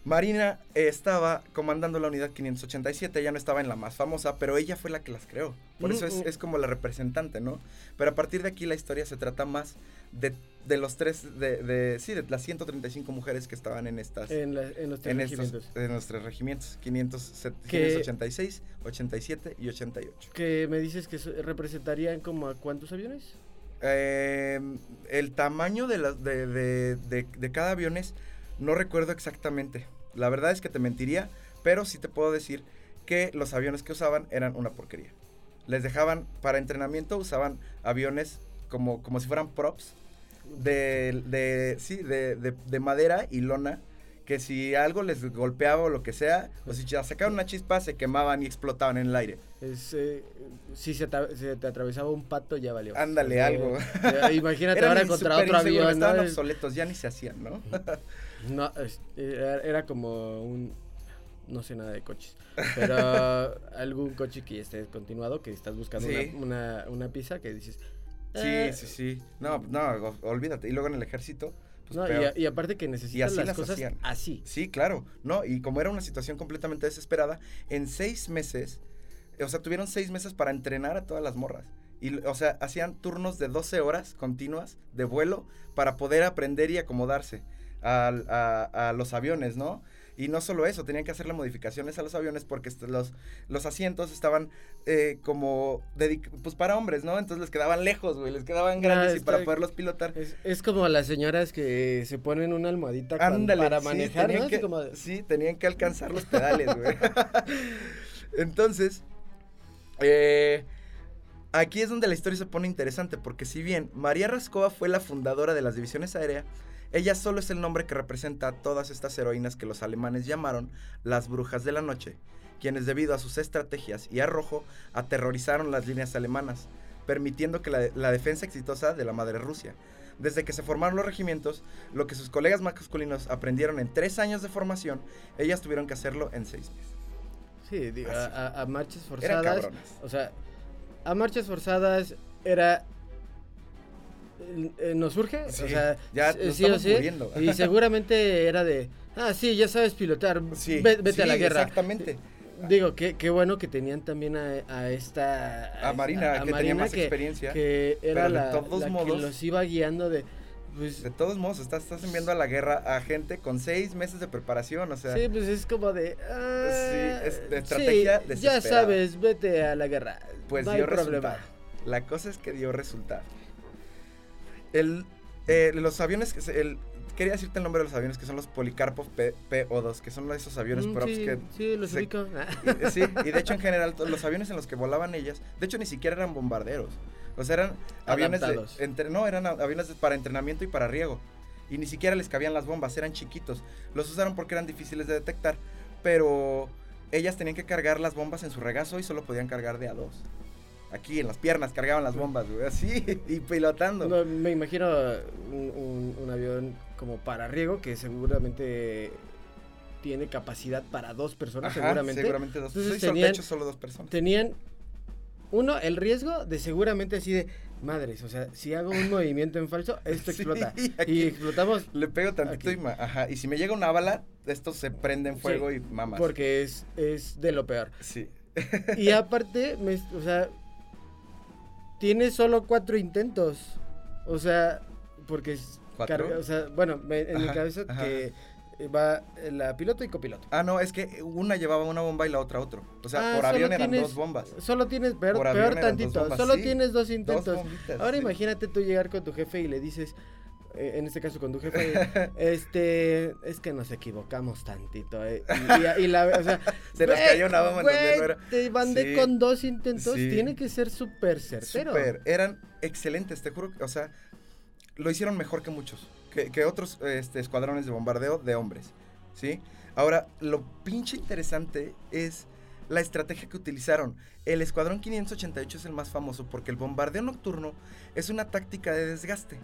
Marina estaba comandando la unidad 587, ella no estaba en la más famosa, pero ella fue la que las creó. Por eso es, es, como la representante, ¿no? Pero a partir de aquí la historia se trata más de, de los tres, de, de, sí, de las 135 mujeres que estaban en estas... En, los tres regimientos. en los tres regimientos, 586, 87 y 88. ¿Que me dices que representarían como a cuántos aviones? Eh, el tamaño de, las de, de, de cada avión es no recuerdo exactamente. La verdad es que te mentiría, pero sí te puedo decir que los aviones que usaban eran una porquería. Les dejaban, para entrenamiento usaban aviones como, como si fueran props de, de sí, de, de, madera y lona que si algo les golpeaba o lo que sea, o si sacaban una chispa, se quemaban y explotaban en el aire. Eh, si se te, atravesaba un pato, ya valió. Ándale, algo. imagínate ahora contra otro avión. Estaban obsoletos, ya ni se hacían, ¿no? no, era, como un... No sé nada de coches. Pero algún coche que esté descontinuado, que estás buscando una, una, pizza, que dices... Sí, eh, sí, sí. No, no, olvídate. Y luego en el ejército pues no, y, aparte que necesitas las, cosas así. Sí, claro. No, y como era una situación completamente desesperada, en seis meses, o sea, tuvieron seis meses para entrenar a todas las morras. Y, o sea, hacían turnos de 12 horas continuas de vuelo para poder aprender y acomodarse a los aviones, ¿no? Y no solo eso, tenían que hacerle modificaciones a los aviones porque los, los asientos estaban eh, como pues para hombres, ¿no? Entonces les quedaban lejos, güey, les quedaban grandes y para poderlos pilotar. Es, como las señoras que se ponen una almohadita para manejar, ¿no? Que, Sí, tenían que alcanzar los pedales, güey. Entonces, eh, aquí es donde la historia se pone interesante porque si bien María Rascova fue la fundadora de las divisiones aéreas, ella solo es el nombre que representa a todas estas heroínas que los alemanes llamaron las brujas de la noche, quienes debido a sus estrategias y arrojo aterrorizaron las líneas alemanas, permitiendo que la, defensa exitosa de la madre Rusia. Desde que se formaron los regimientos, lo que sus colegas masculinos aprendieron en tres años de formación, ellas tuvieron que hacerlo en seis meses. Sí, a, marchas forzadas. O sea, a marchas forzadas era eh, nos surge, o sea, ya nos sí o sí, muriendo. y seguramente era de, ah, sí, ya sabes pilotar, vete a la guerra. Exactamente. Digo, qué, qué bueno que tenían también a, esta... A Marina, que tenía más experiencia. Que era la, que los iba guiando de... Pues, de todos modos, estás, estás enviando a la guerra a gente con seis meses de preparación, o sea... Sí, pues es como de... Ah, sí, es de estrategia sí, Ya sabes, vete a la guerra. Pues dio resultado. La cosa es que dio resultado. El, eh, los aviones, el, quería decirte el nombre de los aviones que son los Policarpov PO2, que son esos aviones mm, sí, que sí, los ubico. Y, sí, y de hecho en general los aviones en los que volaban ellas, de hecho ni siquiera eran bombarderos. O sea, eran aviones de, no, eran aviones para entrenamiento y para riego. Y ni siquiera les cabían las bombas, eran chiquitos. Los usaron porque eran difíciles de detectar, pero ellas tenían que cargar las bombas en su regazo y solo podían cargar de a dos aquí en las piernas cargaban las bombas, güey, así, y pilotando. No, me imagino un, avión como para riego que seguramente tiene capacidad para dos personas, seguramente. Seguramente dos. personas. tenían, de hecho, solo dos personas. Tenían, uno, el riesgo de seguramente así de, madres, o sea, si hago un movimiento en falso, esto explota. y explotamos. Le pego tantito y, ajá, y si me llega una bala, esto se prende en fuego y mamas. Porque es, es de lo peor. Sí. y aparte, me, o sea, tiene solo cuatro intentos. O sea, porque carga, o sea, bueno, en mi cabeza que va la piloto y copiloto. Ah, no, es que una llevaba una bomba y la otra otro. O sea, ah, por avión eran dos bombas. Solo tienes, peor, peor tantito, solo tienes dos intentos. Ahora imagínate tú llegar con tu jefe y le dices, eh, en este caso con tu este, es que nos equivocamos tantito, eh, y, la, o sea, se nos cayó una bomba donde no era. Te mandé con dos intentos, tiene que ser súper certero. Súper, eran excelentes, te juro, o sea, lo hicieron mejor que muchos, que, otros este, escuadrones de bombardeo de hombres, ¿sí? Ahora, lo pinche interesante es la estrategia que utilizaron. El Escuadrón 588 es el más famoso porque el bombardeo nocturno es una táctica de desgaste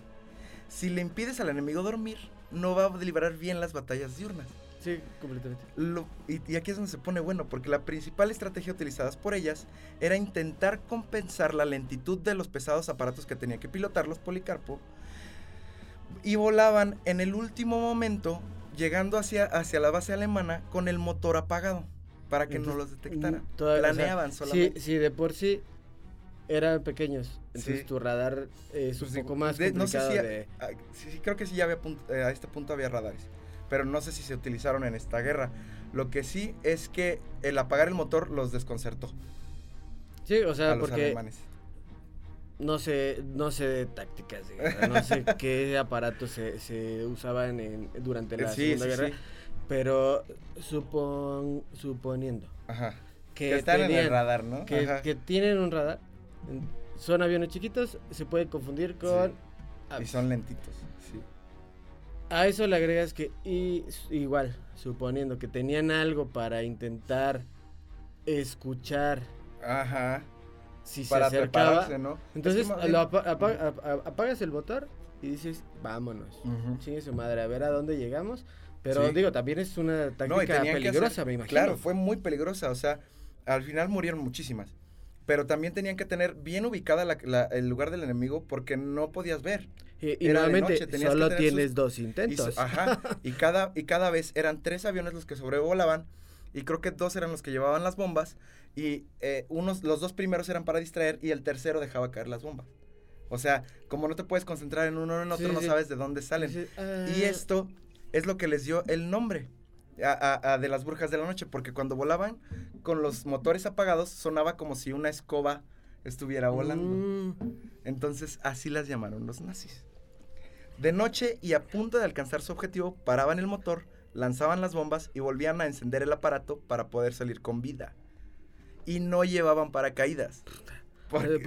si le impides al enemigo dormir, no va a liberar bien las batallas diurnas. Sí, completamente. y, aquí es donde se pone bueno, porque la principal estrategia utilizada por ellas era intentar compensar la lentitud de los pesados aparatos que tenía que pilotar los Policarpo. Y volaban en el último momento, llegando hacia, hacia la base alemana con el motor apagado, para que no los detectaran. Mm, Planeaban solamente. Sí, sí, de por sí eran pequeños. Entonces tu radar es pues un poco más complicado no sé si ah, sí, creo que sí ya había eh, a este punto había radares, pero no sé si se utilizaron en esta guerra. Lo que sí es que el apagar el motor los desconcertó. Sí, o sea, porque no sé, no sé de tácticas no sé qué aparatos se, se usaban en, durante la Segunda Guerra, pero supon, suponiendo Que, están en el radar, ¿no? que tienen un radar, son aviones chiquitos, se puede confundir con... Y son lentitos, sí. A eso le agregas que y, igual, suponiendo que tenían algo para intentar escuchar. Ajá. Si se acercaba. ¿no? Entonces apagas el motor y dices, vámonos. Uh su madre, a ver a dónde llegamos. Pero digo, también es una táctica peligrosa, me imagino. Claro, fue muy peligrosa. O sea, al final murieron muchísimas. Pero también tenían que tener bien ubicada el lugar del enemigo porque no podías ver. Y, nuevamente, solo tienes dos intentos. Y, ajá, y cada, y cada vez eran tres aviones los que sobrevolaban y creo que dos eran los que llevaban las bombas y eh, unos, los dos primeros eran para distraer y el tercero dejaba caer las bombas. O sea, como no te puedes concentrar en uno o en otro, no sabes de dónde salen. y ah. esto es lo que les dio el nombre a, de las brujas de la noche, porque cuando volaban con los motores apagados sonaba como si una escoba estuviera volando. Mm. Entonces así las llamaron los nazis. De noche y a punto de alcanzar su objetivo, paraban el motor, lanzaban las bombas y volvían a encender el aparato para poder salir con vida. Y no llevaban paracaídas. Porque,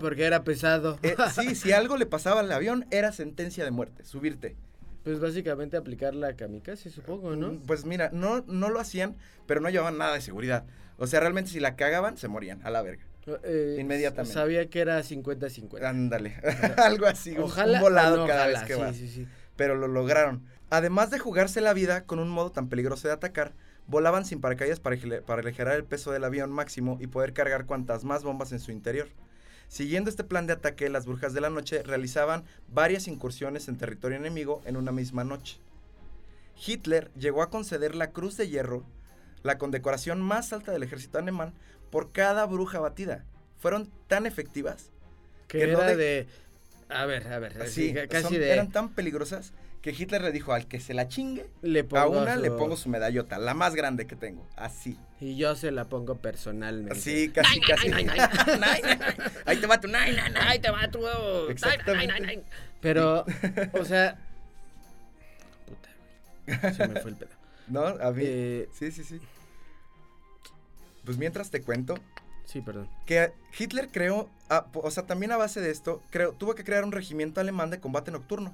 porque era pesado. Eh, sí, si algo le pasaba al avión, era sentencia de muerte, subirte. Pues básicamente aplicar la kamikaze, supongo, ¿no? Mm, pues mira, no, no lo hacían, pero no llevaban nada de seguridad. O sea, realmente si la cagaban, se morían a la verga. Eh, Inmediatamente. Sabía que era 50-50. Ándale, algo así, ojalá, un volado cada vez que sí, Sí, sí. Pero lo lograron. Además de jugarse la vida con un modo tan peligroso de atacar, volaban sin paracaídas para, para aligerar el peso del avión máximo y poder cargar cuantas más bombas en su interior. Siguiendo este plan de ataque, las brujas de la noche realizaban varias incursiones en territorio enemigo en una misma noche. Hitler llegó a conceder la Cruz de Hierro, la condecoración más alta del ejército alemán, por cada bruja batida. Fueron tan efectivas que, era de... A ver, a ver, sí, casi de... Eran tan peligrosas que Hitler le dijo al que se la chingue, le a una le pongo su medallota, la más grande que tengo, así. Y yo se la pongo personalmente. Sí, casi, casi. Ahí te va tu nine, Ahí te va tu... Exactamente. Pero, o sea... Puta, se me fue el pedo. No, a mí... Eh, sí, sí, sí. Pues mientras te cuento... Sí, perdón. Que Hitler creó, ah, o sea, también a base de esto, creó, tuvo que crear un regimiento alemán de combate nocturno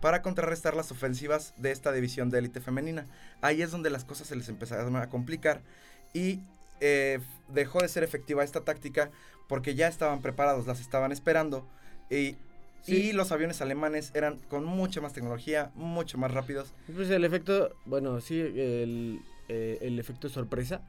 para contrarrestar las ofensivas de esta división de élite femenina. Ahí es donde las cosas se les empezaron a complicar y eh, dejó de ser efectiva esta táctica porque ya estaban preparados, las estaban esperando y, y los aviones alemanes eran con mucha más tecnología, mucho más rápidos. Pues el efecto, bueno, sí, el, eh, efecto sorpresa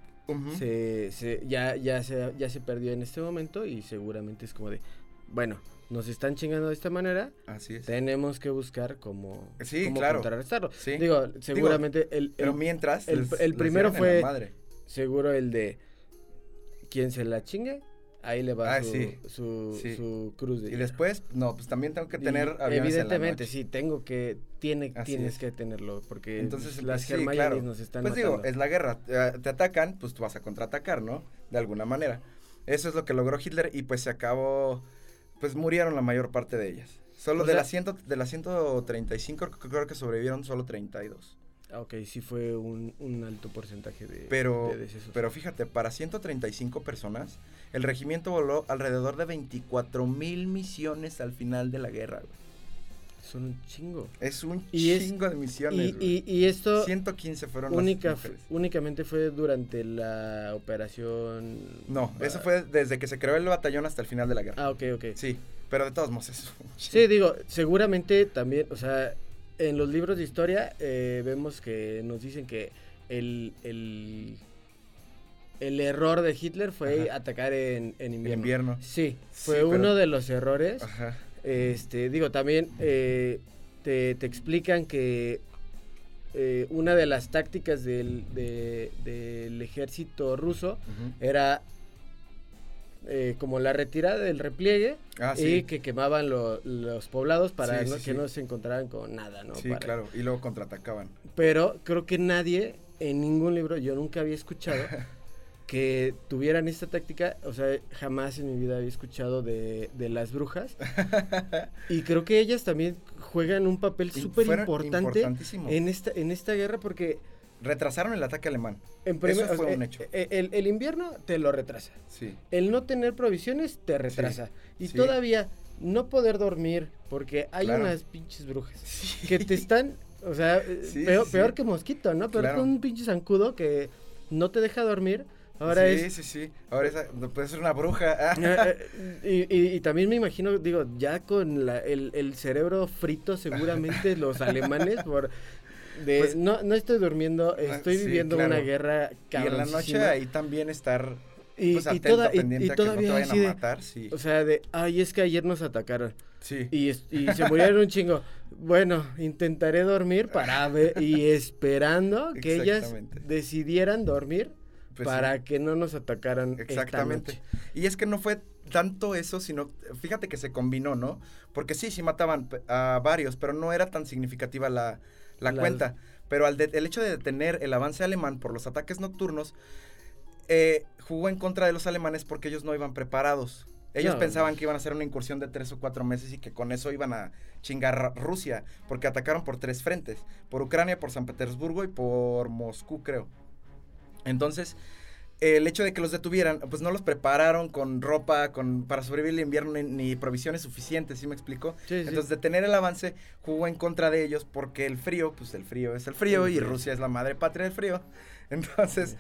se, ya, ya, se, ya se perdió en este momento y seguramente es como de, bueno, nos están chingando de esta manera. Así es. Tenemos que buscar cómo, sí, claro. contrarrestarlo. Sí. Digo, seguramente el, Pero mientras. El, primero fue. Seguro el de. Quien se la chingue, ahí le va ah, su, su, cruz de Y después, no, pues también tengo que tener Evidentemente, sí, tengo que, tiene, tienes que tenerlo, porque Entonces, las sí, nos están Pues digo, es la guerra, te atacan, pues tú vas a contraatacar, ¿no? De alguna manera. Eso es lo que logró Hitler y pues se acabó pues murieron la mayor parte de ellas. Solo de, las ciento, de las 135 creo que sobrevivieron solo 32. Ah, ok, sí fue un, alto porcentaje de, pero, Pero fíjate, para 135 personas, el regimiento voló alrededor de 24 mil misiones al final de la guerra. Son un chingo. Es un chingo de misiones. Y, y, esto... 115 fueron única, Únicamente fue durante la operación... No, eso fue desde que se creó el batallón hasta el final de la guerra. Ah, ok, ok. Sí, pero de todos modos eso. Sí, digo, seguramente también, o sea, en los libros de historia eh, vemos que nos dicen que el, el, el error de Hitler fue atacar en, en invierno. En invierno. Sí, fue uno de los errores. Ajá este, digo, también eh, te, explican que eh, una de las tácticas del, del ejército ruso era eh, como la retirada del repliegue ah, y que quemaban los poblados para que no se encontraran con nada, ¿no? Sí, claro, y luego contraatacaban. Pero creo que nadie en ningún libro, yo nunca había escuchado que tuvieran esta táctica, o sea, jamás en mi vida había escuchado de, las brujas. y creo que ellas también juegan un papel súper importante en esta, en esta guerra porque... Retrasaron el ataque alemán. En Eso fue un hecho. Eh, el, invierno te lo retrasa. Sí. El no tener provisiones te retrasa. Y todavía no poder dormir porque hay unas pinches brujas que te están O sea, peor, que mosquito, ¿no? Peor que un pinche zancudo que no te deja dormir. Ahora sí, es... sí, sí. Ahora es, puede ser una bruja. Eh, eh, y, y, también me imagino, digo, ya con la, el, el cerebro frito, seguramente los alemanes, por de pues no, no estoy durmiendo, ah, estoy viviendo una guerra Y en la noche ahí también estar y, pues, y, toda, y, todavía a matar, O sea, de, ay, es que ayer nos atacaron. Sí. Y, y se murieron un chingo. Bueno, intentaré dormir para ver y esperando que ellas decidieran dormir para que no nos atacaran. Exactamente. Y es que no fue tanto eso, sino fíjate que se combinó, ¿no? Porque sí, sí mataban a varios, pero no era tan significativa la, la, cuenta. Pero al el hecho de detener el avance alemán por los ataques nocturnos, eh, jugó en contra de los alemanes porque ellos no iban preparados. Ellos pensaban que iban a hacer una incursión de tres o cuatro meses y que con eso iban a chingar Rusia, porque atacaron por tres frentes, por Ucrania, por San Petersburgo y por Moscú, creo. Entonces, el hecho de que los detuvieran, pues no los prepararon con ropa, con para sobrevivir el invierno ni, provisiones suficientes, ¿sí me explico? Entonces, detener el avance jugó en contra de ellos porque el frío, pues el frío es el frío y Rusia es la madre patria del frío. Entonces,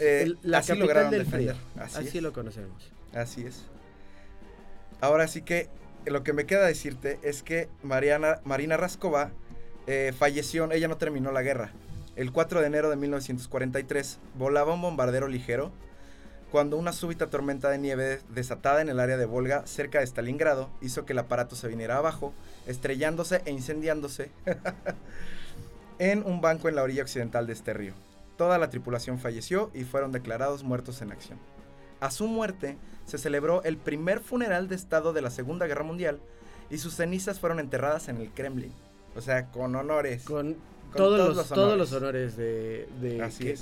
eh, la así lograron del defender. Así, lo conocemos. Así es. Ahora sí que lo que me queda decirte es que Mariana, Marina Raskova eh, falleció, ella no terminó la guerra. El 4 de enero de 1943 volaba un bombardero ligero cuando una súbita tormenta de nieve desatada en el área de Volga, cerca de Stalingrado, hizo que el aparato se viniera abajo, estrellándose e incendiándose en un banco en la orilla occidental de este río. Toda la tripulación falleció y fueron declarados muertos en acción. A su muerte se celebró el primer funeral de Estado de la Segunda Guerra Mundial y sus cenizas fueron enterradas en el Kremlin. O sea, con honores. Con todos, los, honores. todos los honores. de,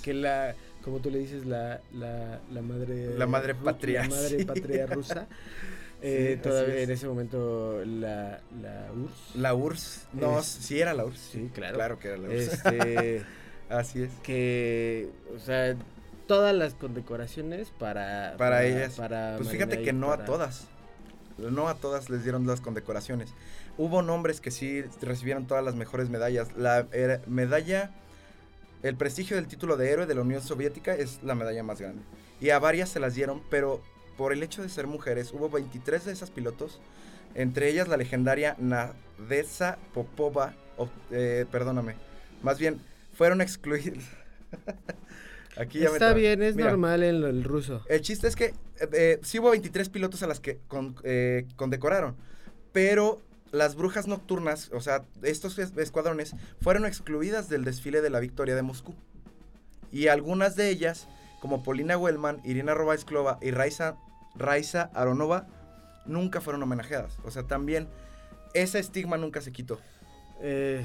que, la como tú le dices la, la, la madre la madre patria la madre patria rusa. Eh, todavía en ese momento la, la URSS. La URSS. No sí era la URSS sí claro. Claro que era la URSS. Este, así es. que o sea todas las condecoraciones para para, ellas. pues fíjate que no a todas. No a todas les dieron las condecoraciones hubo nombres que sí recibieron todas las mejores medallas. La medalla, el prestigio del título de héroe de la Unión Soviética es la medalla más grande. Y a varias se las dieron, pero por el hecho de ser mujeres, hubo 23 de esas pilotos, entre ellas la legendaria Nadeza Popova, eh, perdóname, más bien fueron excluidas. Aquí ya Está bien, es normal en el ruso. El chiste es que eh, eh, sí hubo 23 pilotos a las que condecoraron, pero las brujas nocturnas, o sea, estos escuadrones, fueron excluidas del desfile de la victoria de Moscú. Y algunas de ellas, como Polina Wellman, Irina Robaisklova y Raisa, Raisa Aronova, nunca fueron homenajeadas. O sea, también ese estigma nunca se quitó. Eh,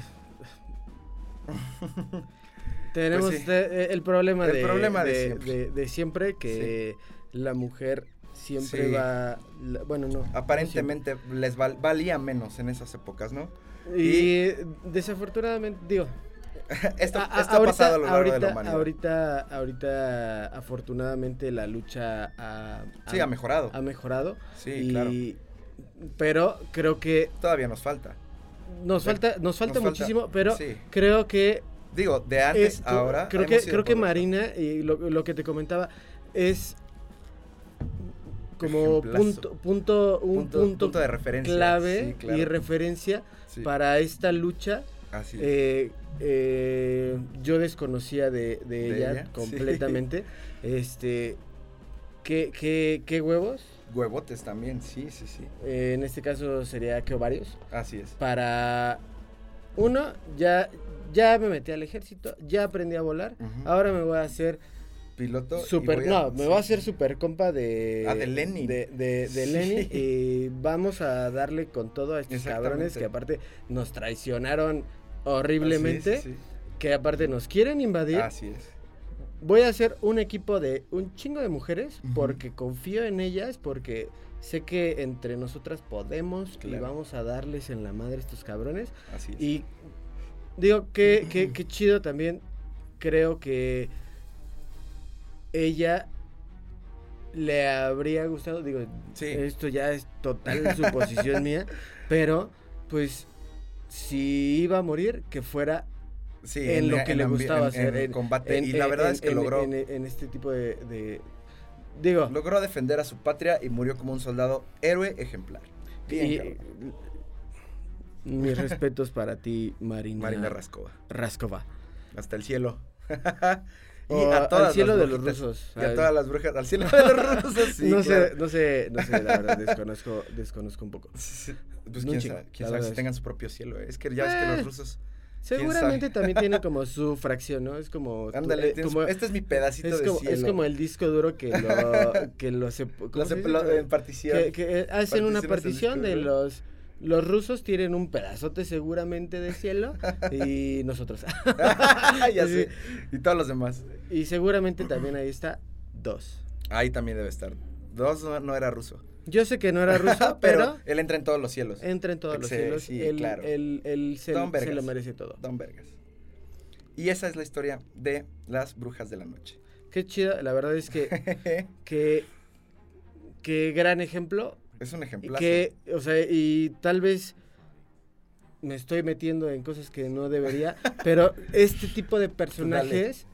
tenemos pues eh, el problema, de, problema de, siempre. que la mujer siempre va, bueno, no. Aparentemente les valía menos en esas épocas, ¿no? Y, desafortunadamente, digo, esto, ha pasado a lo largo de la humanidad. Ahorita, ahorita, afortunadamente, la lucha ha, sí, ha mejorado. Ha mejorado. Sí, claro. Pero creo que... Todavía nos falta. Nos falta, nos falta muchísimo, pero creo que... Digo, de antes ahora... Creo que, creo que Marina, y lo, lo que te comentaba, es como punto, punto, un punto, de referencia. clave y referencia para esta lucha. Así eh, eh, yo desconocía de, ella, completamente. Este, ¿qué, qué, qué huevos? Huevotes también, sí, sí, sí. Eh, en este caso sería que ovarios. Así es. Para uno, ya, ya me metí al ejército, ya aprendí a volar. Ahora me voy a hacer piloto. Super, no, me voy a hacer super compa de. Ah, de Lenny. De, de, Lenny. Y vamos a darle con todo a estos cabrones que aparte nos traicionaron horriblemente. Que aparte nos quieren invadir. Así es. Voy a hacer un equipo de un chingo de mujeres porque confío en ellas, porque sé que entre nosotras podemos y vamos a darles en la madre a estos cabrones. Así es. Y digo, que, que, que chido también. Creo que ella le habría gustado, digo, esto ya es total suposición mía, pero pues si iba a morir, que fuera en lo que le gustaba hacer. En, combate. y la verdad es que logró. En, este tipo de, Digo. Logró defender a su patria y murió como un soldado héroe ejemplar. Bien, mis respetos para ti, Marina. Marina Rascova. Rascova. Hasta el cielo. y a todas al cielo de los rusos. Y a todas las brujas, al cielo de los rusos, sí. no, sé, no sé, no sé, la verdad, desconozco, desconozco un poco. Pues quién sabe, quién sabe si tengan su propio cielo. ¿eh? Es que ya ves que los eh, rusos Seguramente también tiene como su fracción, ¿no? Es como... Ándale, este es mi pedacito es de como, cielo. Es como el disco duro que lo... que lo, se, en partición. Que, hacen una partición de los... Los rusos tienen un pedazote seguramente de cielo y nosotros. ya sé. Y todos los demás. Y seguramente también ahí está dos. Ahí también debe estar. Dos no era ruso. Yo sé que no era ruso, pero, Él entra en todos los cielos. Entra en todos los cielos. Sí, él, claro. Él, se, lo merece todo. Don Vergas. Y esa es la historia de las brujas de la noche. Qué chida, la verdad es que. que. Qué gran ejemplo. Es un ejemplo. Que, o sea, y tal vez me estoy metiendo en cosas que no debería, pero este tipo de personajes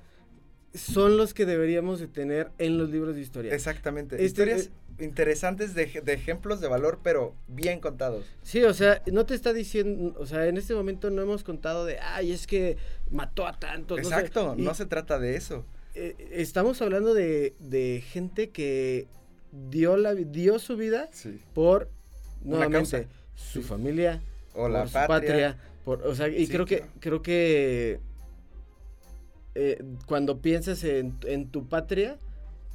son los que deberíamos de tener en los libros de historia. Exactamente. Este, Historias interesantes de, ejemplos de valor, pero bien contados. Sí, o sea, no te está diciendo, o sea, en este momento no hemos contado de, ay, es que mató a tantos. Exacto, no, se trata de eso. Eh, estamos hablando de, gente que dio, la, dio su vida por, nuevamente, su familia, o la su patria. por, o sea, y creo que, creo que eh, cuando piensas en, en tu patria,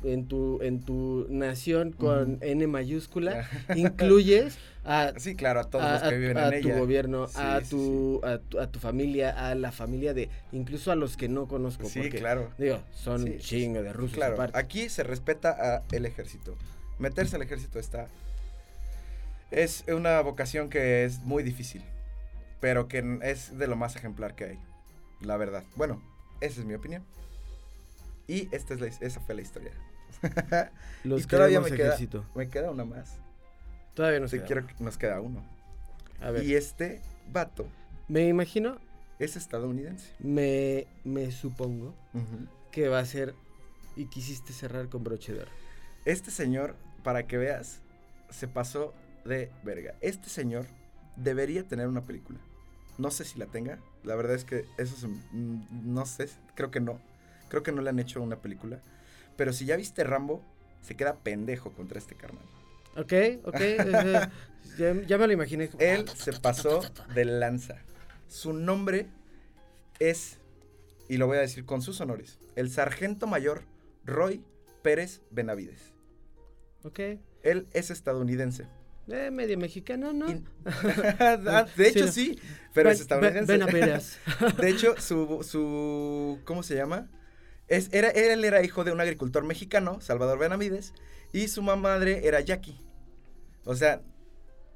en tu, en tu nación con N mayúscula, incluyes a... Sí, claro, a todos los que viven en ella. tu gobierno, a, tu, a, tu, a tu familia, a la familia de... Incluso a los que no conozco. Sí, claro. Digo, son chingo de rusos Claro, aquí se respeta al ejército. Meterse al ejército está... Es una vocación que es muy difícil, pero que es de lo más ejemplar que hay, la verdad. Bueno, esa es mi opinión. Y esta es la, esa fue la historia. Los y todavía me queda, me queda una más. Todavía nos queda. Quiero, nos queda uno. A ver. Y este vato. Me imagino. Es estadounidense. Me, me supongo que va a ser. Y quisiste cerrar con broche de oro. Este señor, para que veas, se pasó de verga. Este señor debería tener una película. No sé si la tenga. La verdad es que eso es, no sé, creo que no. Creo que no le han hecho una película. Pero si ya viste Rambo, se queda pendejo contra este carnal. Ok, ok. ya, me lo imaginé. Él se pasó de lanza. Su nombre es, y lo voy a decir con sus honores, el sargento mayor Roy Pérez Benavides. Ok. Él es estadounidense. Eh, medio mexicano, ¿no? Ah, de hecho, sí, pero es estadounidense. Benavides. de hecho, su, su, ¿cómo se llama? Era, él era hijo de un agricultor mexicano, Salvador Benavides, y su madre era Jackie. O sea,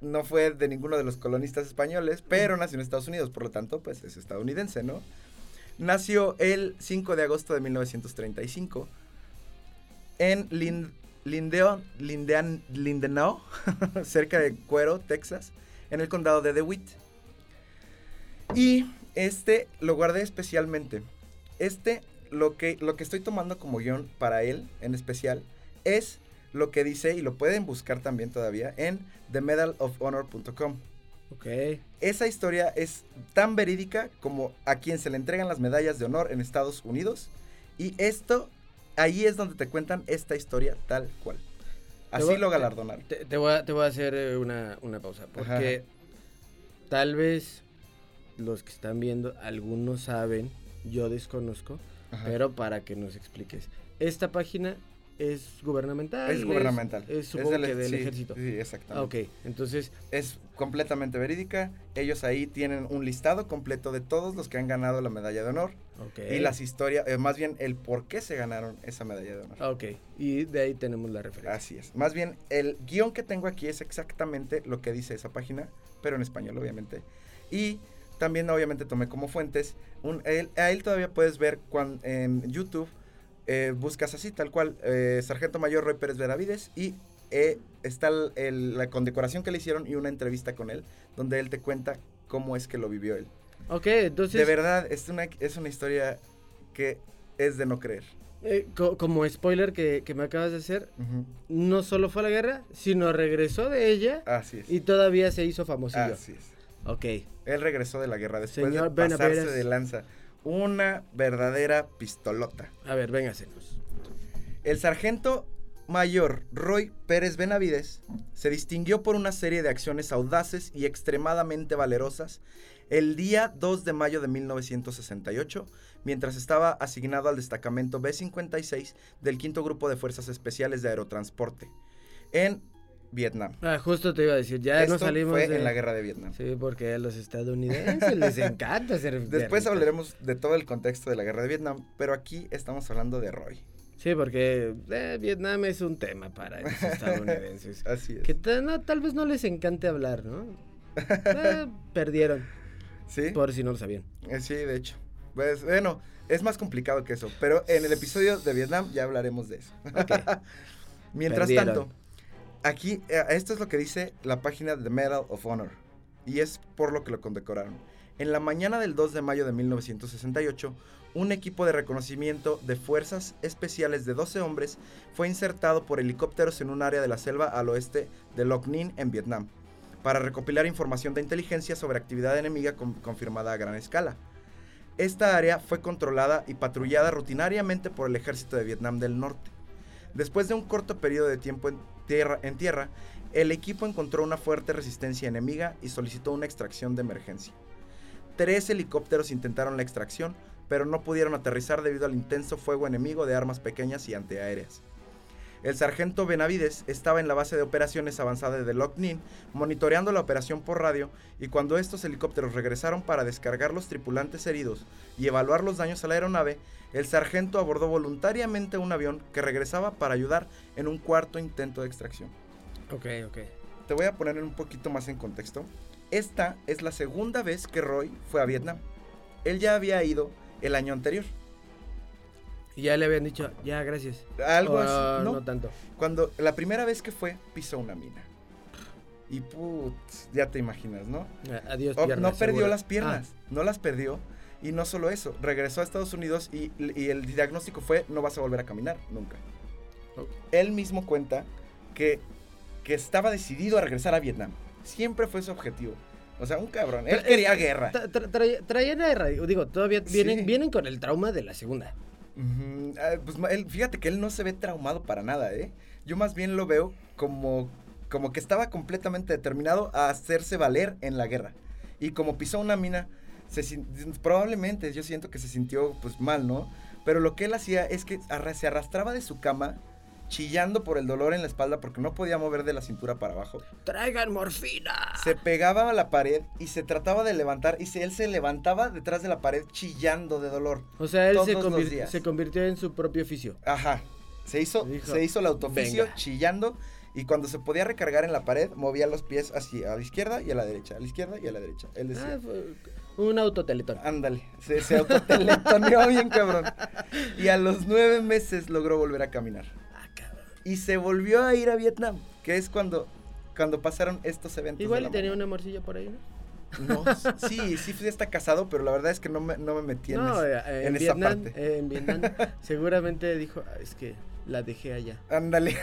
no fue de ninguno de los colonistas españoles, pero nació en Estados Unidos, por lo tanto, pues es estadounidense, ¿no? Nació el 5 de agosto de 1935 en Lindean, Lindenau, cerca de Cuero, Texas, en el condado de DeWitt. Y este lo guardé especialmente. Este lo que, lo que estoy tomando como guion para él en especial es lo que dice, y lo pueden buscar también todavía, en themedaloфhonor.com. Ok. Esa historia es tan verídica como a quien se le entregan las medallas de honor en Estados Unidos. Y esto, ahí es donde te cuentan esta historia tal cual. Así lo galardonaron. Te, voy a, te, voy a, hacer eh, una, una pausa. Porque tal vez los que están viendo, algunos saben, yo desconozco, pero para que nos expliques. Esta página es gubernamental. Es gubernamental. Es, supongo que del ejército. Sí, exactamente. Ok, entonces... Es completamente verídica. Ellos ahí tienen un listado completo de todos los que han ganado la medalla de honor. Okay. Y las historias, eh, más bien el por qué se ganaron esa medalla de honor. Ok, y de ahí tenemos la referencia. Así es. Más bien, el guion que tengo aquí es exactamente lo que dice esa página, pero en español, obviamente. Y también obviamente tomé como fuentes. Un, a él todavía puedes ver cuando, en YouTube, eh, buscas así, tal cual, eh, Sargento Mayor Roy Pérez Benavides y eh, está la condecoración que le hicieron y una entrevista con él, donde él te cuenta cómo es que lo vivió él. Ok, entonces... De verdad, es una, es una historia que es de no creer. Eh, como spoiler que, me acabas de hacer, no solo fue a la guerra, sino regresó de ella. Así es. Y todavía se hizo famosillo. Así es. Ok. Él regresó de la guerra después de pasarse de lanza. Una verdadera pistolota. A ver, véngasenos. El sargento mayor Roy Pérez Benavides se distinguió por una serie de acciones audaces y extremadamente valerosas el día 2 de mayo de 1968, mientras estaba asignado al destacamento B-56 del quinto grupo de Fuerzas Especiales de Aerotransporte en Vietnam. Ah, justo te iba a decir, ya no salimos fue en la guerra de Vietnam. Sí, porque a los estadounidenses les encanta ser Después hablaremos de todo el contexto de la guerra de Vietnam, pero aquí estamos hablando de Roy. Sí, porque eh, Vietnam es un tema para los estadounidenses. Así es. Que tal vez no les encante hablar, ¿no? Eh, perdieron. Sí. Por si no lo sabían. Eh, sí, de hecho. Pues bueno, es más complicado que eso, pero en el episodio de Vietnam ya hablaremos de eso. Mientras tanto, aquí, esto es lo que dice la página de Medal of Honor, y es por lo que lo condecoraron. En la mañana del 2 de mayo de 1968, un equipo de reconocimiento de fuerzas especiales de 12 hombres fue insertado por helicópteros en un área de la selva al oeste de Loc Ninh en Vietnam, para recopilar información de inteligencia sobre actividad enemiga confirmada a gran escala. Esta área fue controlada y patrullada rutinariamente por el ejército de Vietnam del Norte. Después de un corto periodo de tiempo tierra, en tierra el equipo encontró una fuerte resistencia enemiga y solicitó una extracción de emergencia. Tres helicópteros intentaron la extracción, pero no pudieron aterrizar debido al intenso fuego enemigo de armas pequeñas y antiaéreas. El sargento Benavides estaba en la base de operaciones avanzada de Loc Ninh, monitoreando la operación por radio, y cuando estos helicópteros regresaron para descargar los tripulantes heridos y evaluar los daños a la aeronave, el sargento abordó voluntariamente un avión que regresaba para ayudar en un cuarto intento de extracción. Ok, ok. Te voy a poner un poquito más en contexto. Esta es la segunda vez que Roy fue a Vietnam. Él ya había ido el año anterior. Y ya le habían dicho, ya, gracias. Algo así. No, no tanto. Cuando la primera vez que fue, pisó una mina. Y put, ya te imaginas, ¿no? Adiós, No perdió las piernas, ah. no las perdió. Y no solo eso, regresó a Estados Unidos y, el diagnóstico fue, no vas a volver a caminar, nunca. Él mismo cuenta que, que estaba decidido a regresar a Vietnam. Siempre fue su objetivo. O sea, un cabrón. Él quería guerra. traían guerra. Digo, todavía vienen, vienen con el trauma de la segunda. Ah, pues él, fíjate que él no se ve traumado para nada, ¿eh? Yo más bien lo veo como, como que estaba completamente determinado a hacerse valer en la guerra. Y como pisó una mina, probablemente yo siento que se sintió pues mal, ¿no? Pero lo que él hacía es que se arrastraba de su cama chillando por el dolor en la espalda porque no podía mover de la cintura para abajo. ¡Traigan morfina! Se pegaba a la pared y se trataba de levantar y él se levantaba detrás de la pared chillando de dolor. O sea, él se, convirtió en su propio oficio. Ajá. Se hizo, se hizo el autoficio chillando y cuando se podía recargar en la pared movía los pies hacia a la izquierda y a la derecha, a la izquierda y a la derecha. Él decía... Ah, un autoteletón. Ándale, se, se autoteletoneó bien cabrón. Y a los nueve meses logró volver a caminar y se volvió a ir a Vietnam, que es cuando, cuando pasaron estos eventos. Igual tenía una morcilla por ahí, ¿no? No, sí, sí está casado, pero la verdad es que no me, no me metí en, eh, en, esa parte. en Vietnam seguramente dijo, ah, es que la dejé allá. Ándale.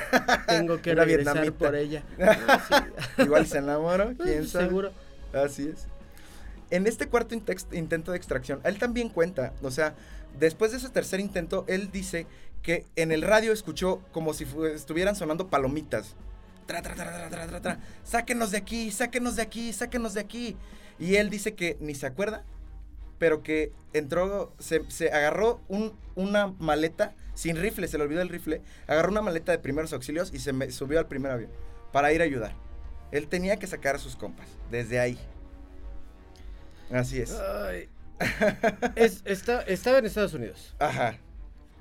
Tengo que regresar por ella. Igual se enamoró, quién sabe. Seguro. Así es. En este cuarto intento de extracción, él también cuenta, o sea, después de ese tercer intento, él dice que en el radio escuchó como si estuvieran sonando palomitas. Tra, tra, tra, tra, tra, tra, Sáquenos de aquí, sáquenos de aquí, sáquenos de aquí. Y él dice que ni se acuerda, pero que entró, se, agarró una maleta sin rifle, se le olvidó el rifle, agarró una maleta de primeros auxilios y se me, subió al primer avión para ir a ayudar. Él tenía que sacar a sus compas, desde ahí. Así es. es está, estaba en Estados Unidos. Ajá.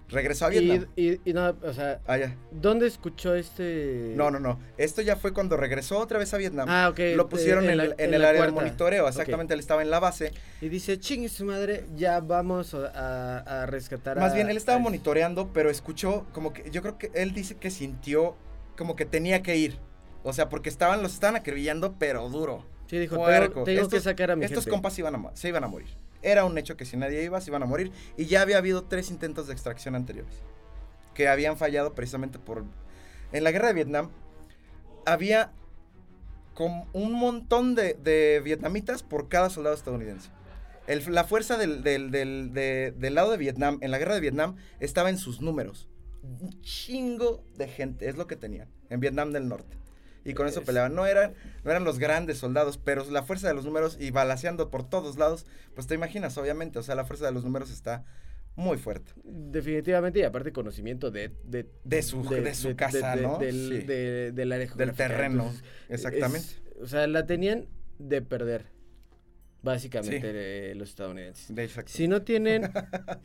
Regresó a Vietnam. Y, y, no, o sea, ah, ¿dónde escuchó este...? No, no, no. Esto ya fue cuando regresó otra vez a Vietnam. Ah, ok. Lo pusieron en, el, área de monitoreo, exactamente, él estaba en la base. Y dice, chingue su madre, ya vamos a, rescatar Más bien, él estaba monitoreando, pero escuchó como que, yo creo que él dice que sintió como que tenía que ir. O sea, porque estaban, los estaban acribillando, pero duro. Sí, dijo, tengo, que sacar a mi Estos compas iban a, se iban a morir. Era un hecho que si nadie iba, se iban a morir. Y ya había habido tres intentos de extracción anteriores. Que habían fallado precisamente por... En la guerra de Vietnam había con un montón de, vietnamitas por cada soldado estadounidense. la fuerza del, del, lado de Vietnam, en la guerra de Vietnam, estaba en sus números. Un chingo de gente, es lo que tenían, en Vietnam del Norte y con eso peleaban. No eran, no eran los grandes soldados, pero la fuerza de los números y balaseando por todos lados, pues te imaginas, obviamente, o sea, la fuerza de los números está muy fuerte. Definitivamente, y aparte conocimiento de... De, su, de, su casa, ¿no? Del, del área Del terreno, exactamente. o sea, la tenían de perder, básicamente, los estadounidenses. Si no tienen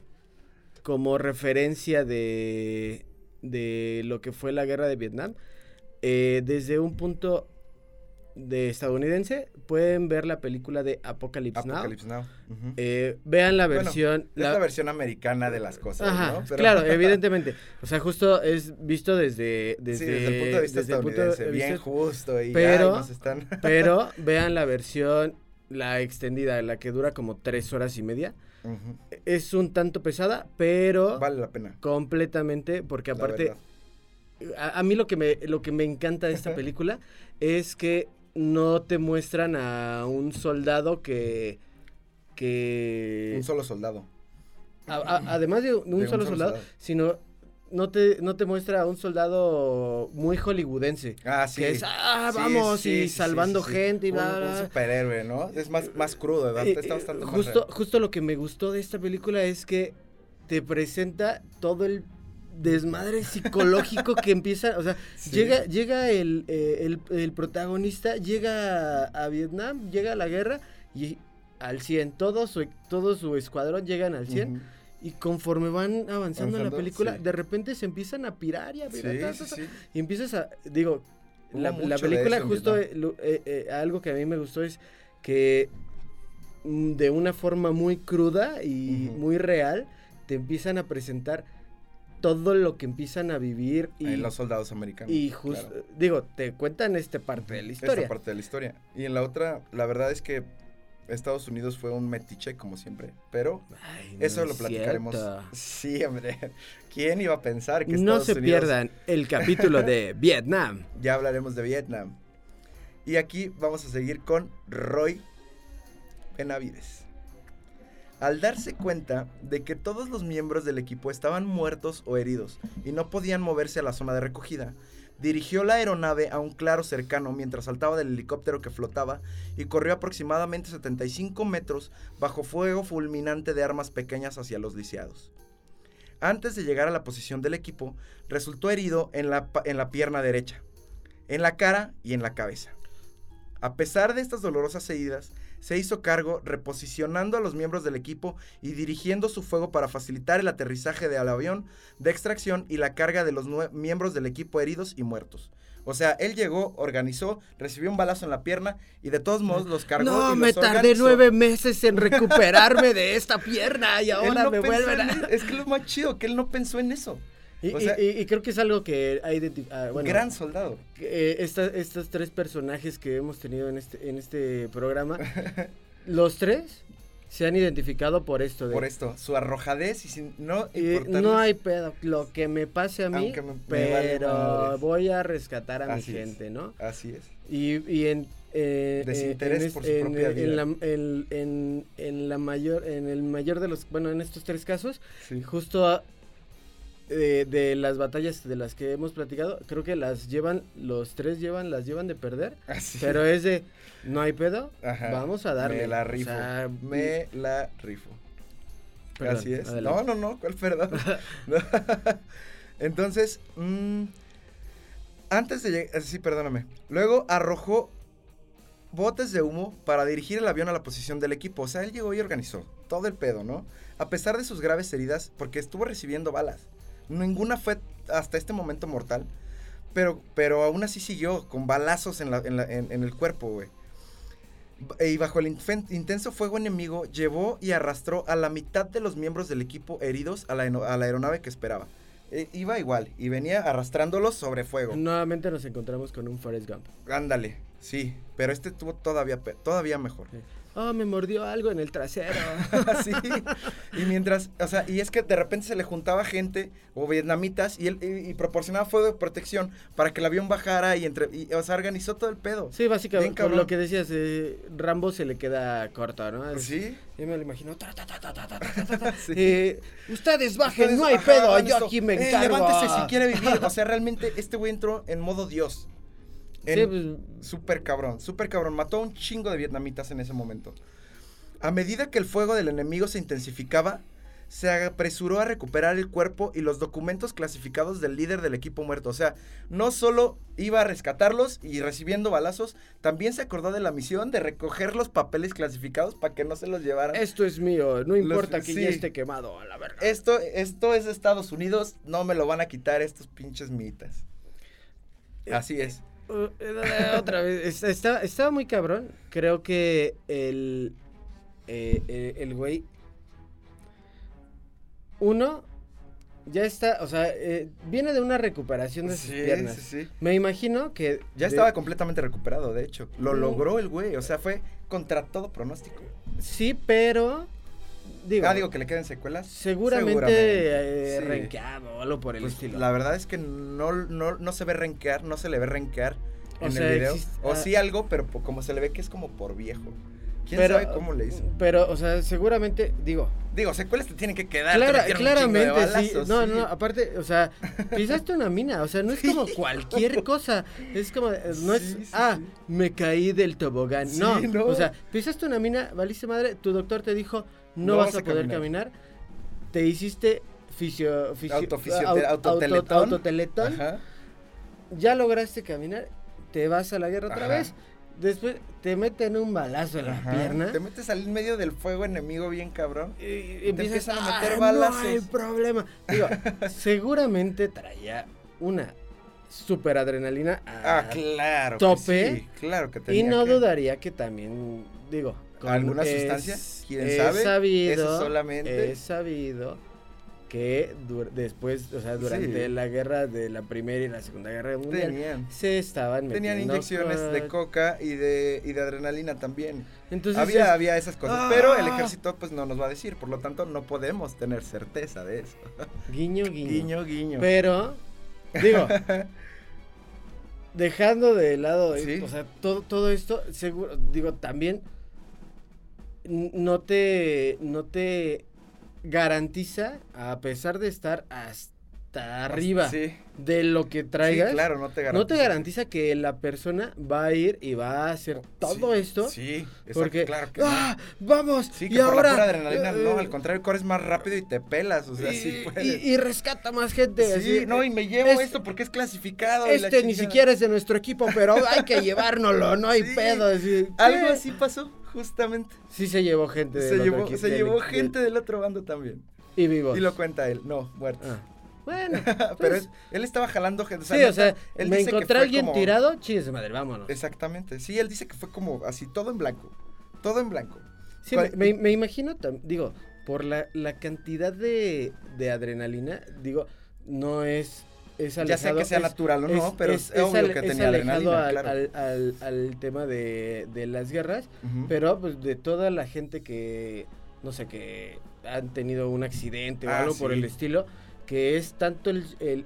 como referencia de, de lo que fue la guerra de Vietnam, eh, desde un punto de estadounidense, pueden ver la película de Apocalypse, Now. Eh, vean la versión. es la... versión americana de las cosas, ¿no? Claro, evidentemente. O sea, justo es visto desde. desde, el punto de vista estadounidense. bien justo. Y pero, están... pero vean la versión, la extendida, la que dura como tres horas y media. Es un tanto pesada, pero. Vale la pena. Completamente, porque aparte a, mí lo que, me, lo que me encanta de esta película es que no te muestran a un soldado que... que... Un solo soldado. además de un, solo, soldado, sino no te, no te muestra a un soldado muy hollywoodense. Ah, sí. Que es, ah, vamos, y salvando gente y bla, un, superhéroe, ¿no? Es más, más crudo, ¿verdad? Está bastante justo, justo lo que me gustó de esta película es que te presenta todo el desmadre psicológico que empieza, o sea, llega, llega el, eh, el, protagonista, llega a, Vietnam, llega a la guerra y al 100, todo su, todo su escuadrón llegan al 100. Y conforme van avanzando, en la película, de repente se empiezan a pirar y a pirar. y empiezas a, digo, la, película justo, eh, eh, algo que a mí me gustó es que mm, de una forma muy cruda y muy real, te empiezan a presentar todo lo que empiezan a vivir y los soldados americanos. Y justo, digo, te cuentan esta parte de la historia. Esta parte de la historia. Y en la otra, la verdad es que Estados Unidos fue un metiche como siempre, pero eso lo platicaremos. Sí, hombre. ¿Quién iba a pensar que No se pierdan el capítulo de Vietnam. Ya hablaremos de Vietnam. Y aquí vamos a seguir con Roy Benavides. Al darse cuenta de que todos los miembros del equipo estaban muertos o heridos y no podían moverse a la zona de recogida, dirigió la aeronave a un claro cercano mientras saltaba del helicóptero que flotaba y corrió aproximadamente 75 metros bajo fuego fulminante de armas pequeñas hacia los lisiados. Antes de llegar a la posición del equipo, resultó herido en la, en la pierna derecha, en la cara y en la cabeza. A pesar de estas dolorosas heridas, se hizo cargo reposicionando a los miembros del equipo y dirigiendo su fuego para facilitar el aterrizaje del avión de extracción y la carga de los miembros del equipo heridos y muertos. O sea, él llegó, organizó, recibió un balazo en la pierna y de todos modos los cargó. No, me tardé nueve meses en recuperarme de esta pierna y ahora me vuelven a... Es que lo más chido, que él no pensó en eso. Y, creo que es algo que ha identificado. Ah, gran soldado. Eh, estos tres personajes que hemos tenido en este, en este programa, los tres se han identificado por esto. De, por esto, su arrojadez y sin, no No hay pedo, lo que me pase a mí, pero voy a rescatar a mi gente, ¿no? Así es. Y, en... Eh, Desinterés en, por su propia vida. En la, en, la mayor, en el mayor de los, bueno, en estos tres casos, justo de, las batallas de las que hemos platicado, creo que las llevan, los tres llevan, las llevan de perder. Ah, pero es de, no hay pedo, vamos a darle. Me la rifo. me la rifo. Así es. No, no, no, ¿cuál perdón? Entonces, mm, antes de llegar, sí, perdóname. Luego arrojó botes de humo para dirigir el avión a la posición del equipo. O sea, él llegó y organizó todo el pedo, ¿no? A pesar de sus graves heridas, porque estuvo recibiendo balas. Ninguna fue hasta este momento mortal. Pero, pero aún así siguió con balazos en, el cuerpo, güey. Y bajo el intenso fuego enemigo, llevó y arrastró a la mitad de los miembros del equipo heridos a la, aeronave que esperaba. eh, iba igual y venía arrastrándolos sobre fuego. Nuevamente nos encontramos con un Forrest Gump. Ándale, sí, pero este tuvo todavía, todavía mejor. Oh, me mordió algo en el trasero. sí. Y mientras, o sea, y es que de repente se le juntaba gente o vietnamitas y él y, proporcionaba fuego de protección para que el avión bajara y entre, y, o sea, organizó todo el pedo. Sí, básicamente, por lo que decías, eh, Rambo se le queda corto, ¿no? Sí. Yo me lo imagino. ustedes bajen, no hay pedo, yo aquí me eh, encargo. levántese si quiere vivir. O sea, realmente este güey entró en modo Dios. Sí, pues, súper cabrón, súper cabrón. Mató a un chingo de vietnamitas en ese momento. A medida que el fuego del enemigo se intensificaba, se apresuró a recuperar el cuerpo y los documentos clasificados del líder del equipo muerto. O sea, no solo iba a rescatarlos y recibiendo balazos, también se acordó de la misión de recoger los papeles clasificados para que no se los llevaran. Esto es mío, no importa que ya esté quemado, a la verdad. Esto, esto es de Estados Unidos, no me lo van a quitar estos pinches mitas. Eh, Así es. Eh, otra vez, estaba, estaba muy cabrón. Creo que el, eh, eh, el güey. Uno, ya está, o sea, viene de una recuperación de sus piernas. Sí, sí. Me imagino que. Ya estaba completamente recuperado, de hecho. Lo logró el güey, o sea, fue contra todo pronóstico. Sí, pero. Digo, ah, digo que le queden secuelas. Seguramente, renqueado o algo por el pues, estilo. La verdad es que no, no, se ve renquear, no se le ve renquear en el video. o ah. sí algo, pero como se le ve que es como por viejo. ¿Quién sabe cómo le hizo? Pero, o sea, seguramente, digo. Digo, secuelas te tienen que quedar. claramente, sí. No, no, aparte, o sea, pisaste una mina, o sea, no es como cualquier cosa. Es como, no es, ah, me caí del tobogán. No, no, o sea, pisaste una mina, valiste madre, tu doctor te dijo, no, vas a poder caminar. Te hiciste fisio, fisio autoteletón. Ya lograste caminar te vas a la guerra otra vez. Después te meten un balazo en la pierna. Te metes al medio del fuego enemigo bien cabrón. Y, empiezas a meter balazos. No hay problema. Digo, seguramente traía una super adrenalina ah, claro tope. sí, claro que tenía Y no dudaría que también, digo, con algunas sustancias, quién sabe. Sabido, solamente. He sabido que después, o sea, durante la guerra de la Primera y la Segunda Guerra Mundial, se estaban Tenían inyecciones de coca y de, y de adrenalina también. Entonces había, había esas cosas, pero el ¡Ah! ejército pues no nos va a decir, por lo tanto no podemos tener certeza de eso. Guiño, guiño. Guiño, guiño. Pero, digo, dejando de lado, o sea, todo, todo esto, seguro, digo, también no te, no te garantiza, a pesar de estar hasta arriba de lo que traigas, claro, no te garantiza. No te garantiza que la persona va a ir y va a hacer todo esto. Sí, porque claro que ¡Ah! vamos. y ahora la adrenalina no, al contrario, corres más rápido y te pelas, o sea, y, sí puedes. Y, rescata más gente. Sí, no, y me llevo esto porque es clasificado. Este ni siquiera es de nuestro equipo, pero hay que llevárnoslo, no hay pedo. Algo así pasó. Justamente. Sí se llevó gente del se otro llevó, Se llevó gente del... otro bando también. Y vivos. Y lo cuenta él. No, muertos. Ah. Bueno, pero pues él estaba jalando gente. sí, o sea, él me encontré a alguien tirado, de madre, vámonos. Exactamente. Sí, él dice que fue como así, todo en blanco. Todo en blanco. Sí, me, me, imagino, digo, por la, la cantidad de, de adrenalina, digo, no es ya sea que sea natural o no, pero es, obvio que tenía alejado al, al, al, tema de, de las guerras, pero pues de toda la gente que, no sé, que han tenido un accidente o ah, algo por el estilo, que es tanto el, el,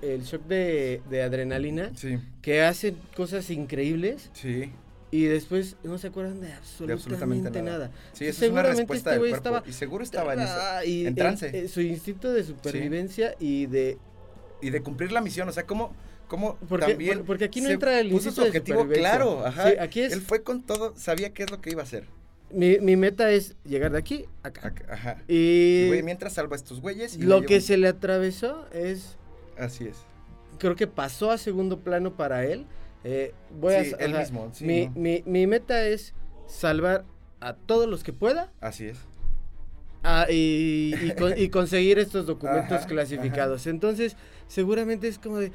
el, shock de, de adrenalina, que hacen cosas increíbles. Sí. Y después no se acuerdan de absolutamente, nada. Sí, eso es una respuesta este del cuerpo. Estaba, y seguro estaba en, eso, en trance. Eh, su instinto de supervivencia y de y de cumplir la misión, o sea, cómo como porque, también porque aquí no entra el puso su objetivo claro, ajá. aquí es, él fue con todo, sabía qué es lo que iba a hacer. Mi, mi meta es llegar de aquí a acá. Ajá. Y, mientras salva a estos güeyes. lo que se le atravesó es. Así es. Creo que pasó a segundo plano para él. Eh, voy sí, a. Él mismo. Sí, mi, mi, mi meta es salvar a todos los que pueda. Así es. Y, y, conseguir estos documentos clasificados. Entonces, seguramente es como de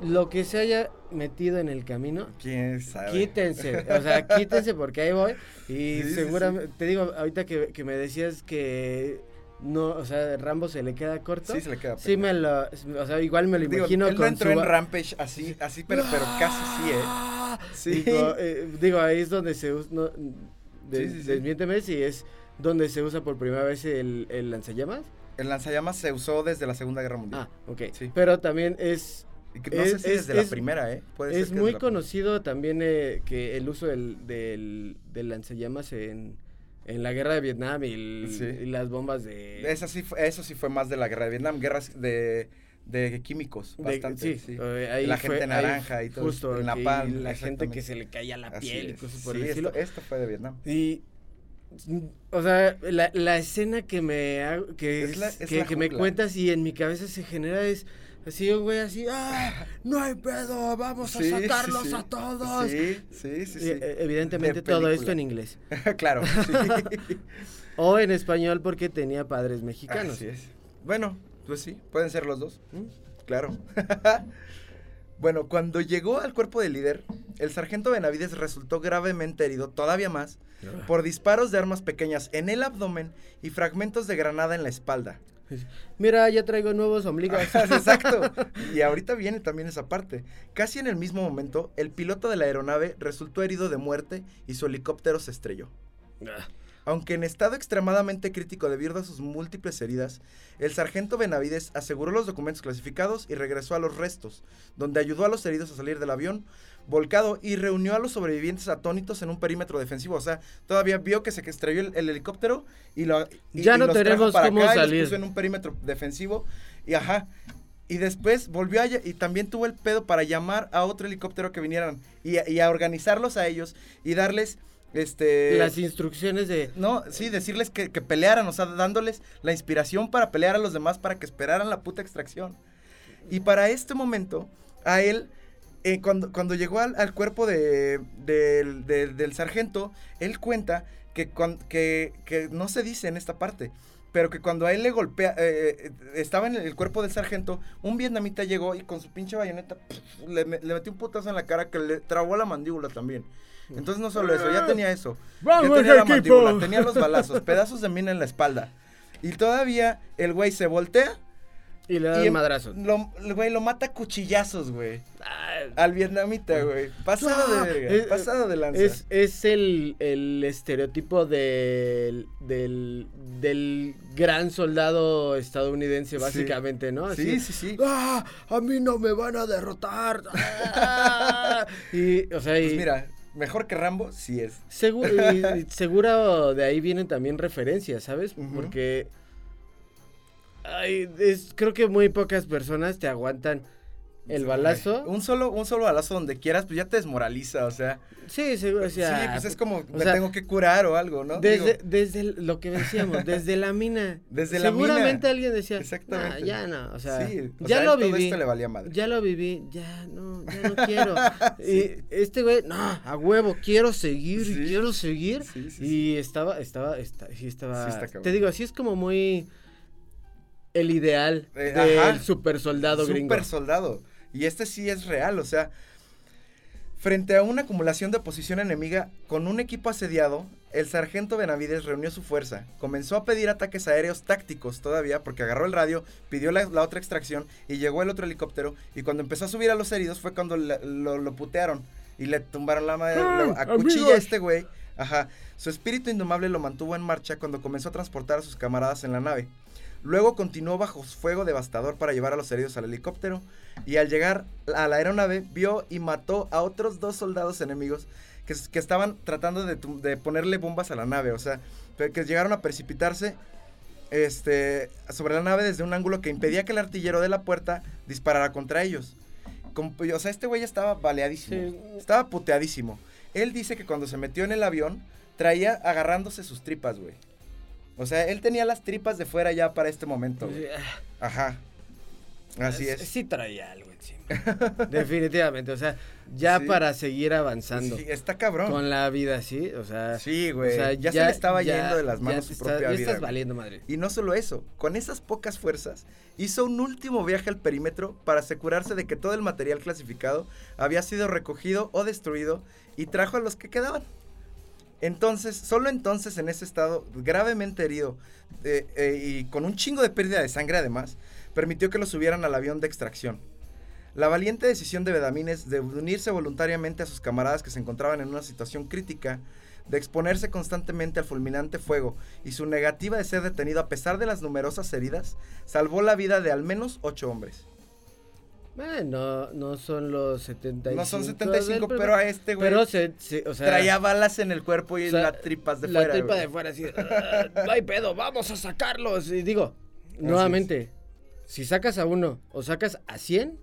lo que se haya metido en el camino. ¿Quién sabe? Quítense, o sea, quítense porque ahí voy. Y seguramente, te digo, ahorita que, que, me decías que no, o sea, Rambo se le queda corto. Sí, se le queda. Sí me lo, o sea, igual me lo imagino él no entró en Rampage así, así, pero, pero casi sí, ¿eh? Sí. Digo, eh, digo ahí es donde se usa, no, de, sí, sí, desmiénteme si es donde se usa por primera vez el, el lanzallamas. El lanzallamas se usó desde la Segunda Guerra Mundial. Ah, ok. Sí. Pero también es no sé si desde la primera, ¿eh? Puede es muy conocido también eh, que el uso del, del, del lanzallamas en, en la guerra de Vietnam y, las bombas de... Eso sí, eso sí fue más de la guerra de Vietnam, guerras de, de químicos, bastante. sí, eh, la gente naranja y todo. Justo, la pan, la gente que se le caía la piel y cosas por el esto, esto, fue de Vietnam. Y, o sea, la, la escena que me, que, que, que me cuentas y en mi cabeza se genera es Así un güey así, ¡ah! No hay pedo, vamos a sacarlos a todos. Sí, sí, sí. sí. E, evidentemente todo esto en inglés. claro. o en español porque tenía padres mexicanos. Así es. Bueno, pues sí, pueden ser los dos. ¿Mm? Claro. bueno, cuando llegó al cuerpo del líder, el sargento Benavides resultó gravemente herido, todavía más, ah. por disparos de armas pequeñas en el abdomen y fragmentos de granada en la espalda. Mira, ya traigo nuevos ombligos. Exacto. Y ahorita viene también esa parte. Casi en el mismo momento, el piloto de la aeronave resultó herido de muerte y su helicóptero se estrelló. Ah. Aunque en estado extremadamente crítico debido a sus múltiples heridas, el sargento Benavides aseguró los documentos clasificados y regresó a los restos, donde ayudó a los heridos a salir del avión, volcado y reunió a los sobrevivientes atónitos en un perímetro defensivo. O sea, todavía vio que se estrelló el, helicóptero y lo ya no tenemos cómo salir. puso en un perímetro defensivo y ajá. Y después volvió allá y también tuvo el pedo para llamar a otro helicóptero que vinieran y, y a organizarlos a ellos y darles este las instrucciones de no sí decirles que, pelearan o sea dándoles la inspiración para pelear a los demás para que esperaran la puta extracción y para este momento a él eh, cuando, cuando llegó al, cuerpo de, del sargento él cuenta que, que, que no se dice en esta parte pero que cuando a él le golpea, eh, eh, estaba en el cuerpo del sargento, un vietnamita llegó y con su pinche bayoneta le, le, metió un putazo en la cara que le trabó la mandíbula también. Entonces no solo eso, ya tenía eso. ya tenía la mandíbula, tenía los balazos, pedazos de mina en la espalda. Y todavía el güey se voltea. Y le da un madrazo. Lo, el güey lo mata a cuchillazos, güey. Al vietnamita, güey. Pasado de pasado de lanza. Es, es el, el estereotipo del, del, del gran soldado estadounidense, básicamente, ¿no? sí, sí, sí. ¡Ah! A mí no me van a derrotar. y, o sea, pues mira, mejor que Rambo, sí es. seguro de ahí vienen también referencias, ¿sabes? Porque es, creo que muy pocas personas te aguantan el balazo. Un solo, un solo balazo donde quieras, pues ya te desmoraliza, o sea. Sí, o sea, sí, pues es como me tengo que curar o algo, ¿no? Desde, desde lo que decíamos, desde la mina. Desde la mina. Seguramente alguien decía, Exactamente. ya no, o sea, ya lo viví. Ya lo viví, ya no, ya no quiero. Y este güey, no, a huevo, quiero seguir y quiero seguir. y estaba, estaba, está, sí estaba, te digo, así es como muy el ideal eh, del super soldado gringo. Super soldado. Y este sí es real, o sea, frente a una acumulación de oposición enemiga, con un equipo asediado, el sargento Benavides reunió su fuerza, comenzó a pedir ataques aéreos tácticos todavía, porque agarró el radio, pidió la, otra extracción y llegó el otro helicóptero, y cuando empezó a subir a los heridos fue cuando lo, putearon y le tumbaron la madre, a cuchilla a este güey. Ajá, su espíritu indomable lo mantuvo en marcha cuando comenzó a transportar a sus camaradas en la nave. Luego continuó bajo fuego devastador para llevar a los heridos al helicóptero y al llegar a la aeronave vio y mató a otros dos soldados enemigos que, que estaban tratando de, ponerle bombas a la nave, o sea, que llegaron a precipitarse este, sobre la nave desde un ángulo que impedía que el artillero de la puerta disparara contra ellos. o sea, este güey estaba baleadísimo, estaba puteadísimo. Él dice que cuando se metió en el avión traía agarrándose sus tripas, güey. O sea, él tenía las tripas de fuera ya para este momento. Ajá. Así es. Sí traía algo encima. Definitivamente, o sea, ya para seguir avanzando. Sí, está cabrón. Con la vida, sí, o sea. Sí, güey. ya, se le estaba yendo de las manos su propia vida. estás valiendo, madre. Y no solo eso, con esas pocas fuerzas, hizo un último viaje al perímetro para asegurarse de que todo el material clasificado había sido recogido o destruido y trajo a los que quedaban. Entonces, solo entonces en ese estado, gravemente herido eh, y con un chingo de pérdida de sangre además, permitió que lo subieran al avión de extracción. La valiente decisión de Bedamines de unirse voluntariamente a sus camaradas que se encontraban en una situación crítica, de exponerse constantemente al fulminante fuego y su negativa de ser detenido a pesar de las numerosas heridas, salvó la vida de al menos ocho hombres. Bueno, no son los 75. No son 75, pero, a este güey. Pero se, o sea, traía balas en el cuerpo y las tripas de fuera. La tripa de fuera, así. Ah, no hay pedo, vamos a sacarlos. Y digo, nuevamente, si sacas a uno o sacas a 100,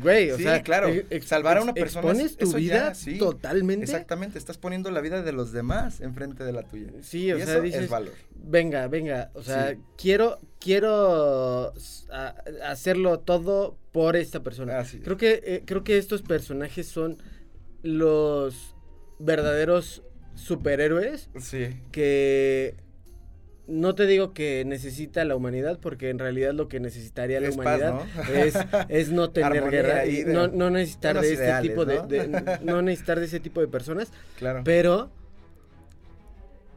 güey, o sí, sea, claro. salvar a una persona. Expones tu vida totalmente. Exactamente, estás poniendo la vida de los demás enfrente de la tuya. Sí, o sea, dices, es valor. Venga, venga, o sea, quiero, quiero hacerlo todo por esta persona. creo que, eh, creo que estos personajes son los verdaderos superhéroes. Sí. Que no te digo que necesita la humanidad, porque en realidad lo que necesitaría la humanidad ¿no? Es, no tener guerra y no, no, necesitar de este tipo de, ¿no? necesitar de ese tipo de personas. Claro. Pero,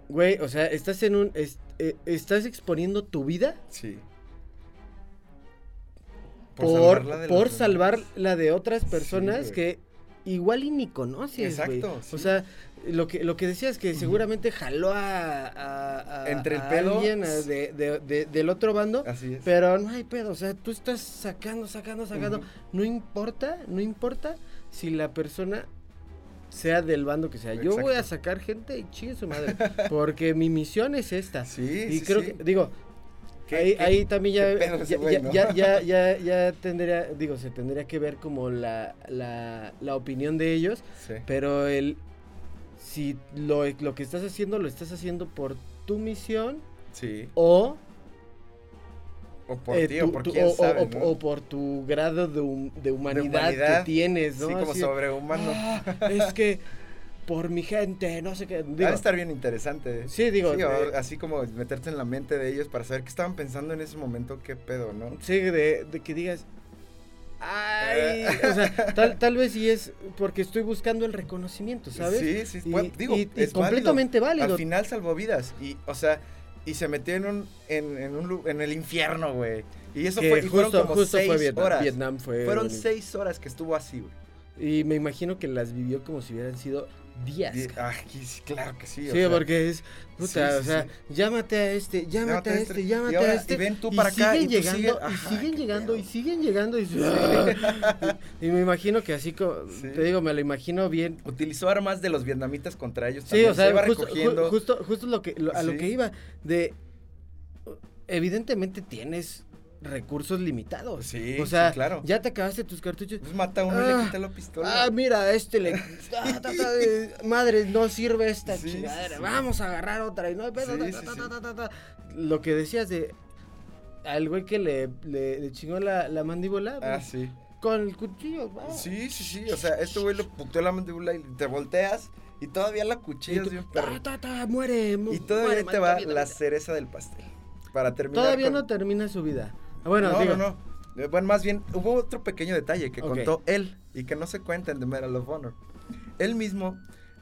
güey, o sea, estás en un, eh, estás exponiendo tu vida. Sí. Por, por salvar la de otras personas que igual y ni conoces, Exacto. O sea, lo que, lo que decía es que seguramente jaló a, Entre el pedo. alguien de, del otro bando. Así es. Pero no hay pedo. O sea, tú estás sacando, sacando, sacando. No importa, no importa si la persona sea del bando que sea. Yo voy a sacar gente y chingue su madre. Porque mi misión es esta. Sí, y creo que, digo, ahí, ahí, también ya ya, ya, ya, ya, tendría, digo, se tendría que ver como la, la, la opinión de ellos, pero el, si lo, lo que estás haciendo lo estás haciendo por tu misión. Sí. O o por eh, ti, o por quién sabe, o, por tu grado de, de, humanidad que tienes, ¿no? Sí, como sobrehumano. Ah, es que por mi gente, no sé qué. Digo, Va a estar bien interesante. Sí, digo. así como meterte en la mente de ellos para saber qué estaban pensando en ese momento, qué pedo, ¿no? Sí, de, de que digas, Ay, o sea, tal, tal vez sí es porque estoy buscando el reconocimiento, ¿sabes? Sí, sí, y, digo, es completamente válido. Al final salvó vidas y, o sea, y se metió en en, en un, en el infierno, güey. Y eso fue, y fueron como seis fue Vietnam, horas. Vietnam fue fueron seis horas que estuvo así, güey. Y me imagino que las vivió como si hubieran sido días. Ah, claro que sí. Sí, porque es, puta, o sea, llámate a este, llámate, a este, este llámate a este. Y ven tú para acá. Siguen llegando, y siguen llegando, y siguen llegando, y y, me imagino que así como, te digo, me lo imagino bien. Utilizó armas de los vietnamitas contra ellos. Sí, o sea, justo, justo, justo, lo que, a lo que iba, de, evidentemente tienes recursos limitados. Sí, o sea, claro. Ya te acabaste tus cartuchos. Pues mata a uno y le ah, quita la pistola. Ah, mira, este le. Ah, madre, no sirve esta chingadera. Vamos a agarrar otra y no hay pedo. Lo que decías de. Al güey que le, le, chingó la, la mandíbula. Ah, sí. Con el cuchillo, Sí, sí, sí. O sea, este güey le puteó la mandíbula y te volteas. Y todavía la cuchillas bien perro. muere, Y todavía te va la cereza del pastel. Para terminar. Todavía no termina su vida. Bueno, no, no, no. Eh, bueno, más bien, hubo otro pequeño detalle que contó él y que no se cuenta en The Medal of Honor. Él mismo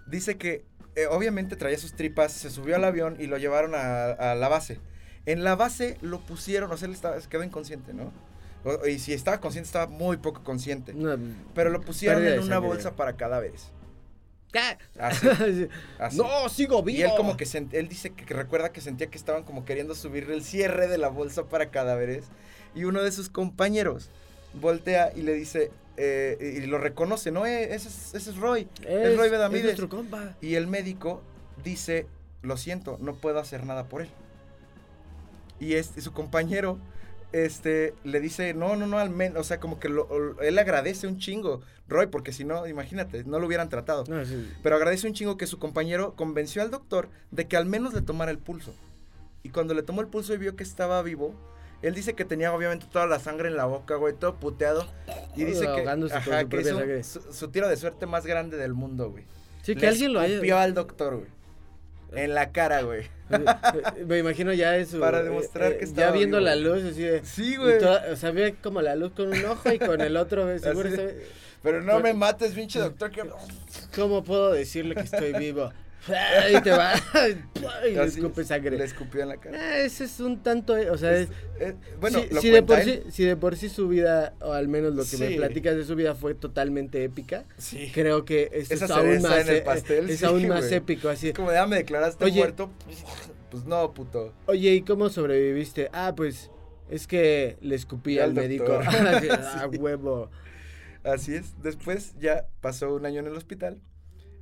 dice que eh, obviamente traía sus tripas, se subió al avión y lo llevaron a, la base. En la base lo pusieron, o sea, él estaba, quedó inconsciente, ¿no? y si estaba consciente, estaba muy poco consciente. pero lo pusieron en una bolsa para cadáveres. Así, No, sigo vivo. Y él como que él dice que, recuerda que sentía que estaban como queriendo subir el cierre de la bolsa para cadáveres y uno de sus compañeros voltea y le dice, eh, y lo reconoce, no, eh, ese, es, Roy, es, Roy Bedamides. Y el médico dice, lo siento, no puedo hacer nada por él. Y este, su compañero este, le dice, no, no, no, al menos, o sea, como que él agradece un chingo, Roy, porque si no, imagínate, no lo hubieran tratado. Pero agradece un chingo que su compañero convenció al doctor de que al menos le tomara el pulso. Y cuando le tomó el pulso y vio que estaba vivo, él dice que tenía obviamente toda la sangre en la boca, güey, todo puteado. Y dice que, su, tiro de suerte más grande del mundo, güey. Sí, que alguien lo haya. al doctor, güey. En la cara, güey. Me imagino ya eso. Para demostrar eh, que estaba Ya viendo la luz, así de. Sí, güey. o sea, ve como la luz con un ojo y con el otro. Pero no me mates, pinche doctor. ¿Cómo puedo decirle que estoy vivo? Y te va y le escupe sangre. Le escupió en la cara. Ah, ese es un tanto, eh, o sea, es, eh, bueno, si, si de por sí, si de por sí su vida, o al menos lo que me platicas de su vida fue totalmente épica, sí. creo que es, es aún más, en el pastel, es aún más épico, así. Es como, ya me declaraste muerto, pues no, puto. Oye, ¿y cómo sobreviviste? Ah, pues es que le escupí al, médico. ah, huevo. Así es. Después ya pasó un año en el hospital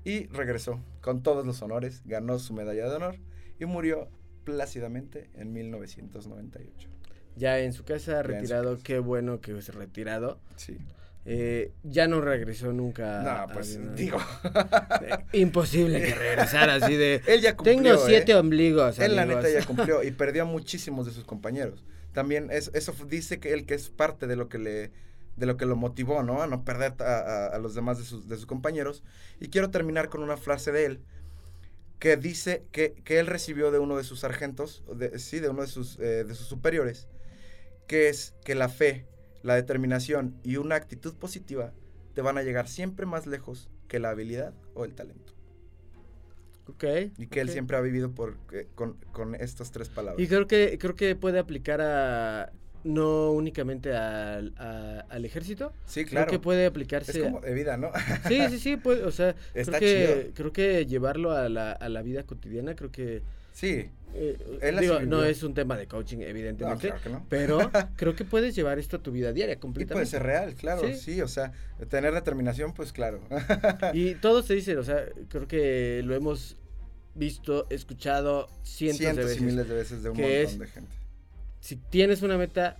y regresó con todos los honores, ganó su medalla de honor y murió plácidamente en 1998. Ya en su casa, retirado, qué bueno que se retirado. Sí. Eh, ya no regresó nunca. No, pues digo. imposible que regresara así de. Él ya cumplió. Tengo siete ¿eh? omligos. Él, la neta, ya cumplió y perdió a muchísimos de sus compañeros. También eso dice que él que es parte de lo que le de lo que lo motivó, ¿no? A no perder a, los demás de sus, de sus, compañeros. Y quiero terminar con una frase de él que dice que, que él recibió de uno de sus sargentos, de, sí, de uno de sus, eh, de sus superiores, que es que la fe, la determinación y una actitud positiva te van a llegar siempre más lejos que la habilidad o el talento. Ok. Y que él siempre ha vivido por, eh, con, con, estas tres palabras. Y creo que, creo que puede aplicar a no únicamente al, al ejército. Sí, claro. Creo que puede aplicarse. Es como de vida, ¿no? sí, sí, sí, pues, o sea, creo que, creo que llevarlo a la, a la vida cotidiana, creo que... Sí. Eh, digo, no es un tema de coaching, evidentemente. No, claro que no. Pero creo que puedes llevar esto a tu vida diaria completamente. Y puede ser real, claro, ¿Sí? o sea, tener determinación, pues claro. y todos te dicen, o sea, creo que lo hemos visto, escuchado cientos, cientos de veces. y miles de veces de un montón de gente si tienes una meta,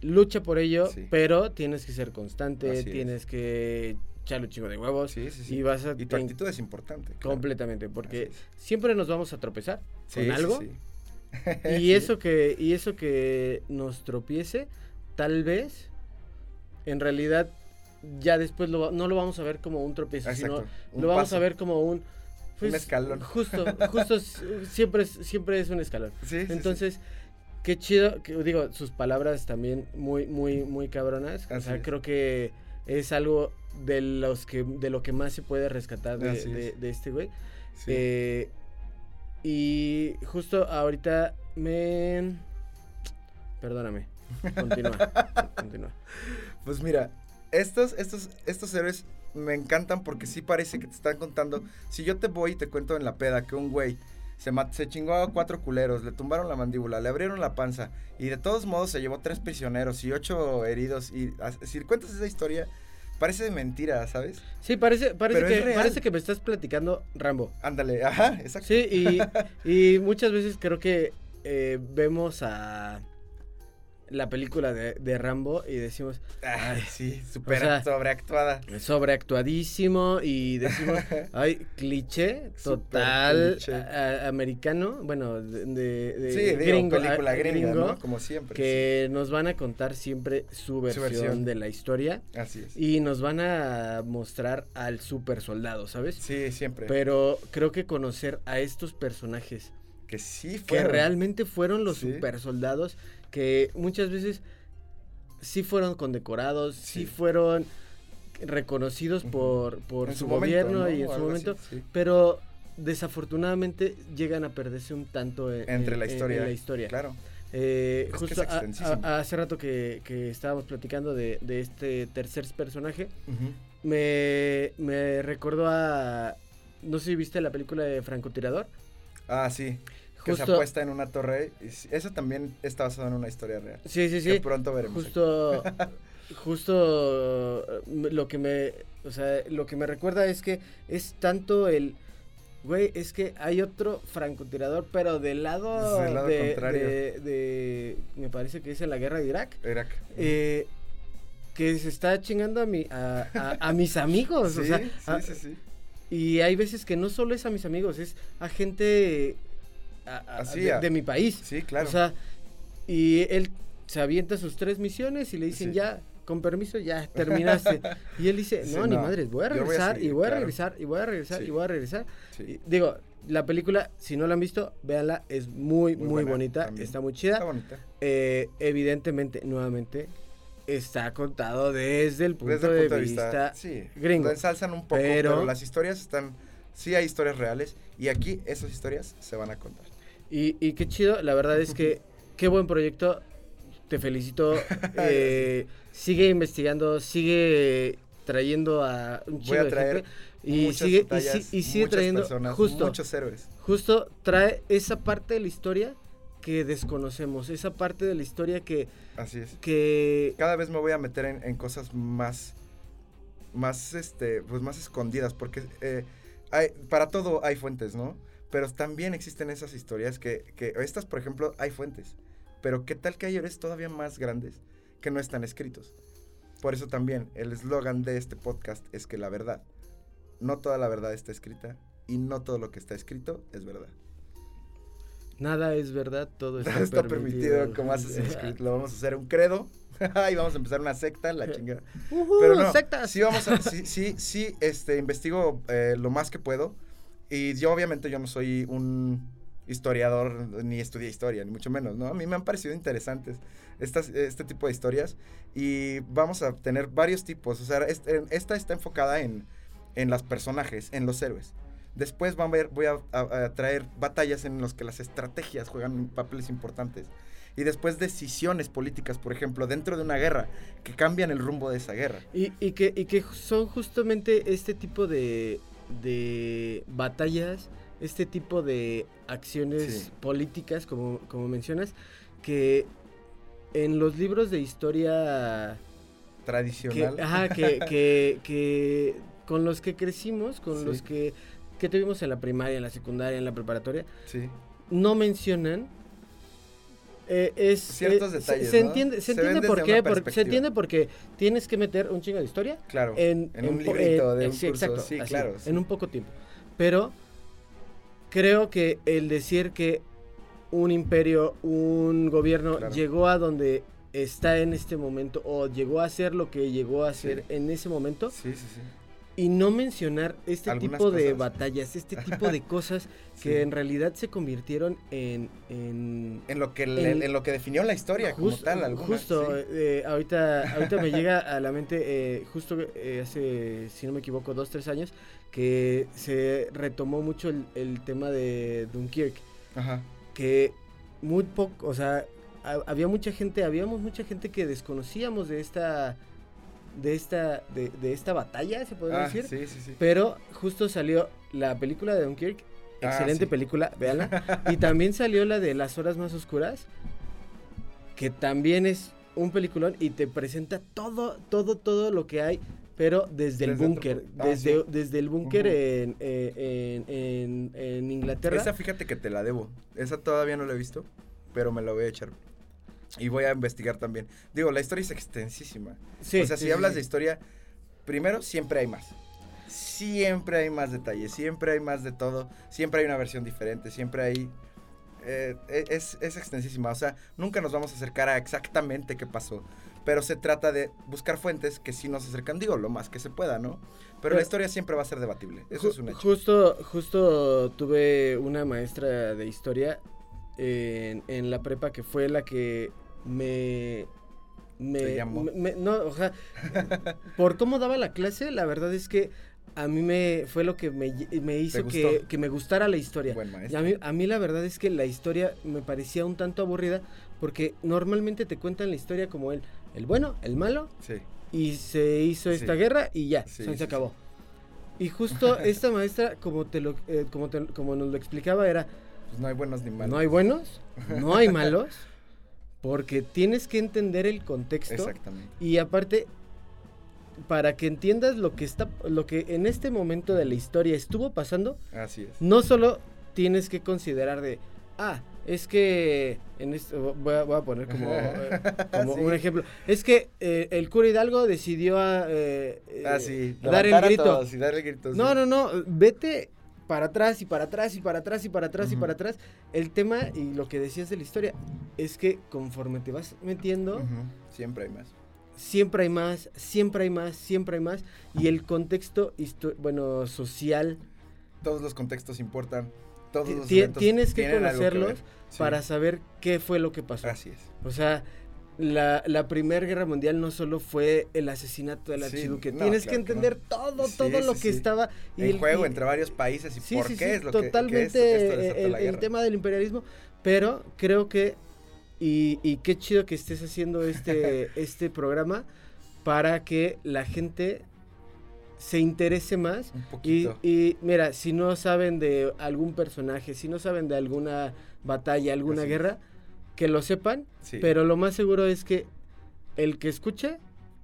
lucha por ello, pero tienes que ser constante, tienes que echarle un chingo de huevos. y vas a... Y tu actitud es importante. Completamente, porque siempre nos vamos a tropezar con algo. y eso que y eso que nos tropiece, tal vez, en realidad, ya después no lo vamos a ver como un tropiezo, sino lo vamos a ver como un... un pues, escalón. Justo, justo siempre es, siempre es un escalón. Entonces, qué chido, que, digo, sus palabras también muy, muy, muy cabronas. o sea, creo que es algo de los que, de lo que más se puede rescatar de, este güey. Eh, y justo ahorita me... Perdóname. Continúa. continúa. Pues mira, estos, estos, estos héroes me encantan porque sí parece que te están contando. Si yo te voy y te cuento en la peda que un güey se, se chingó a cuatro culeros, le tumbaron la mandíbula, le abrieron la panza y de todos modos se llevó tres prisioneros y ocho heridos. Y si cuentas esa historia, parece de mentira, ¿sabes? Sí, parece, parece, que, parece que me estás platicando Rambo. Ándale, ajá, exacto. Sí, y, y muchas veces creo que eh, vemos a la película de, de Rambo y decimos, ay, sí, súper sobreactuada. Sobreactuadísimo y decimos, ay, cliché total americano, bueno, de, de, sí, gringo, película gringo, como siempre. Que nos van a contar siempre su versión, de la historia. Así es. Y nos van a mostrar al super soldado, ¿sabes? Sí, siempre. Pero creo que conocer a estos personajes que sí fueron. Que realmente fueron los super soldados que muchas veces sí fueron condecorados, sí, fueron reconocidos por, por su, gobierno y en su momento, pero desafortunadamente llegan a perderse un tanto entre la historia. la historia. Claro. Eh, justo hace rato que, estábamos platicando de, este tercer personaje, me, me recordó a... No sé si viste la película de Francotirador. Ah, sí que se apuesta en una torre. eso también está basado en una historia real. Sí, sí, sí. Que pronto veremos. Justo, justo lo que me, o sea, lo que me recuerda es que es tanto el, güey, es que hay otro francotirador, pero del lado, del lado de, contrario. De, me parece que es en la guerra de Irak. Irak. Eh, que se está chingando a, mi, a, a, mis amigos. sí, o sea, sí, sí, sí. Y hay veces que no solo es a mis amigos, es a gente de, mi país. Sí, claro. O sea, y él se avienta sus tres misiones y le dicen ya, con permiso, ya terminaste. y él dice, no, ni madres, voy a regresar y voy a regresar y voy a regresar y voy a regresar. digo, la película, si no la han visto, véanla, es muy, muy, bonita, está muy chida. Está bonita. Eh, evidentemente, nuevamente, está contado desde el punto, de, vista, gringo. Lo ensalzan un poco, pero, las historias están sí hay historias reales y aquí esas historias se van a contar. Y, y qué chido, la verdad es que qué buen proyecto, te felicito, eh, sigue investigando, sigue trayendo a un chico de gente y sigue, y, sigue trayendo justo, muchos héroes. Justo trae esa parte de la historia que desconocemos, esa parte de la historia que... Así es. Que... Cada vez me voy a meter en, cosas más, más, este, pues más escondidas, porque eh, hay, para todo hay fuentes, ¿no? Pero también existen esas historias que, que, estas, por ejemplo, hay fuentes. Pero qué tal que hay héroes todavía más grandes que no están escritos. Por eso también el eslogan de este podcast es que la verdad, no toda la verdad está escrita y no todo lo que está escrito es verdad. Nada es verdad, todo está, está permitido. como haces Lo vamos a hacer un credo. y vamos a empezar una secta, la chingada. Pero no, sí vamos a, sí, sí, sí, este, investigo eh, lo más que puedo. Y yo obviamente yo no soy un historiador ni estudié historia, ni mucho menos, ¿no? A mí me han parecido interesantes estas, este tipo de historias y vamos a tener varios tipos. O sea, esta está enfocada en, en los personajes, en los héroes. Después van a ver, voy a, traer batallas en las que las estrategias juegan papeles importantes. Y después decisiones políticas, por ejemplo, dentro de una guerra, que cambian el rumbo de esa guerra. Y, y, que, y que son justamente este tipo de, de batallas, este tipo de acciones políticas, como, como mencionas, que en los libros de historia tradicional. Que, ajá, que, que, que, con los que crecimos, con los que que tuvimos en la primaria, en la secundaria, en la preparatoria, sí. no mencionan eh, es, ciertos eh, detalles. Se, entiende, se, entiende por qué, se entiende porque tienes que meter un chingo de historia. Claro. En, un librito de un sí, Exacto, sí, claro. En un poco tiempo. Pero creo que el decir que un imperio, un gobierno llegó a donde está en este momento o llegó a ser lo que llegó a ser en ese momento. Sí, sí, sí y no mencionar este tipo de batallas, este tipo de cosas que en realidad se convirtieron en... En, en lo, que en, lo que definió la historia como tal. justo, eh, ahorita, ahorita me llega a la mente, eh, justo eh, hace, si no me equivoco, dos, tres años, que se retomó mucho el, tema de Dunkirk. Ajá. Que muy poco, o sea, había mucha gente, habíamos mucha gente que desconocíamos de esta de esta, de, de esta batalla, se podría ah, decir. Sí, sí, sí. Pero justo salió la película de Dunkirk, ah, excelente película, véanla. y también salió la de Las Horas Más Oscuras, que también es un peliculón y te presenta todo, todo, todo lo que hay, pero desde, el búnker, ah, desde, desde el búnker en, eh, en, en, Inglaterra. Esa fíjate que te la debo, esa todavía no la he visto, pero me la voy a echar y voy a investigar también. Digo, la historia es extensísima. Sí, o sea, si hablas de historia, primero siempre hay más. Siempre hay más detalles, siempre hay más de todo, siempre hay una versión diferente, siempre hay... Eh, e, es, es extensísima, o sea, nunca nos vamos a acercar a exactamente qué pasó, pero se trata de buscar fuentes que sí nos acercan, digo, lo más que se pueda, ¿no? Pero, la historia siempre va a ser debatible, eso es un hecho. Justo, justo tuve una maestra de historia en, la prepa que fue la que me me, llamó? no, o sea, por cómo daba la clase, la verdad es que a mí me fue lo que me, hizo que, me gustara la historia. y a mí, a mí la verdad es que la historia me parecía un tanto aburrida porque normalmente te cuentan la historia como el, el bueno, el malo, y se hizo esta guerra y ya, se acabó. Y justo esta maestra, como te lo, eh, como, como nos lo explicaba, era pues no hay buenos ni malos. No hay buenos, no hay malos, porque tienes que entender el contexto. Exactamente. Y aparte, para que entiendas lo que está, lo que en este momento de la historia estuvo pasando. Así es. No solo tienes que considerar de, ah, es que en esto voy a, poner como, eh, un ejemplo. Es que eh, el cura Hidalgo decidió ah, eh, ah, sí. dar el grito. dar el grito. No, no, no, vete para atrás y para atrás y para atrás y para atrás y para atrás. El tema y lo que decías de la historia es que conforme te vas metiendo, siempre hay más. Siempre hay más, siempre hay más, siempre hay más. Y el contexto, bueno, social. Todos los contextos importan. Todos los Tienes que conocerlos para saber qué fue lo que pasó. Así es. O sea, la, la Primera Guerra Mundial no solo fue el asesinato del archiduque. Tienes que entender todo, todo lo que estaba. En juego entre varios países y por qué es lo totalmente que, el, el tema del imperialismo. Pero creo que, y, y qué chido que estés haciendo este, este programa para que la gente se interese más. Y, y, mira, si no saben de algún personaje, si no saben de alguna batalla, alguna guerra, que lo sepan. Pero lo más seguro es que el que escuche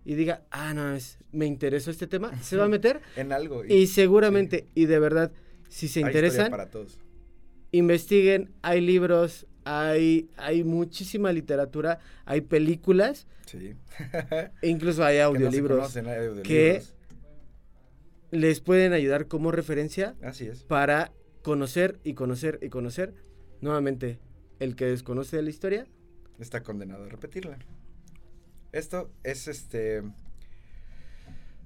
y diga, ah, no, es, me interesó este tema, se va a meter. en algo. Y, seguramente, y de verdad, si se interesan, para todos. investiguen, hay libros, hay, hay muchísima literatura, hay películas. Sí. e incluso hay audiolibros. que les pueden ayudar como referencia Así es. para conocer y conocer y conocer. Nuevamente, el que desconoce de la historia está condenado a repetirla. Esto es este.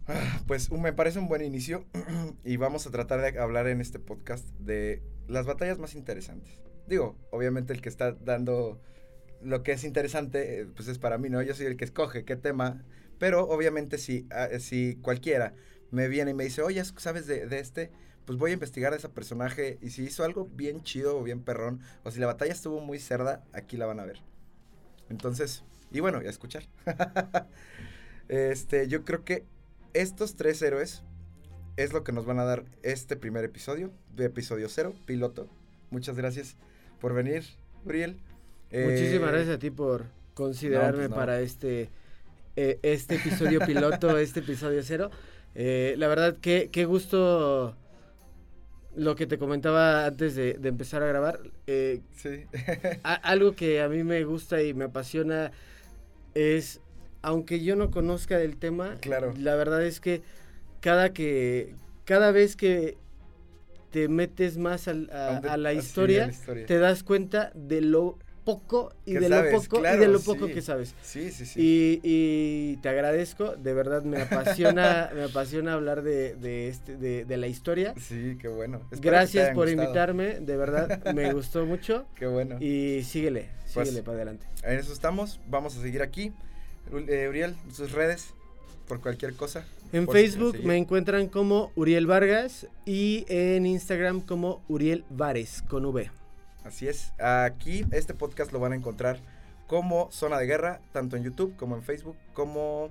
Ah, pues me parece un buen inicio y vamos a tratar de hablar en este podcast de las batallas más interesantes. Digo, obviamente el que está dando lo que es interesante, eh, pues es para mí, ¿no? Yo soy el que escoge qué tema, pero obviamente si, ah, si cualquiera me viene y me dice, oye, ¿sabes de, de este? Pues voy a investigar a ese personaje y si hizo algo bien chido o bien perrón, o si la batalla estuvo muy cerda, aquí la van a ver. Entonces, y bueno, ya escuchar. este, yo creo que estos tres héroes es lo que nos van a dar este primer episodio, de episodio cero, piloto. Muchas gracias por venir, Uriel. Muchísimas eh, gracias a ti por considerarme pues para este, eh, este episodio piloto, este episodio cero. Eh, la verdad, qué, qué gusto lo que te comentaba antes de, empezar a grabar. sí. algo que a mí me gusta y me apasiona es, aunque yo no conozca del tema, claro. la verdad es que cada que cada vez que te metes más a, la historia, te das cuenta de lo poco y de lo poco y de lo poco que sabes. Sí, sí, sí. Y, y, te agradezco, de verdad me apasiona, me apasiona hablar de, de este, de, de, la historia. Sí, qué bueno. Gracias por invitarme, de verdad me gustó mucho. Qué bueno. Y síguele, pues, síguele para adelante. En eso estamos, vamos a seguir aquí. Eh, Uriel, sus redes, por cualquier cosa. En Facebook me encuentran como Uriel Vargas y en Instagram como Uriel Vares con V. Así es. Aquí este podcast lo van a encontrar como Zona de Guerra, tanto en YouTube como en Facebook, como...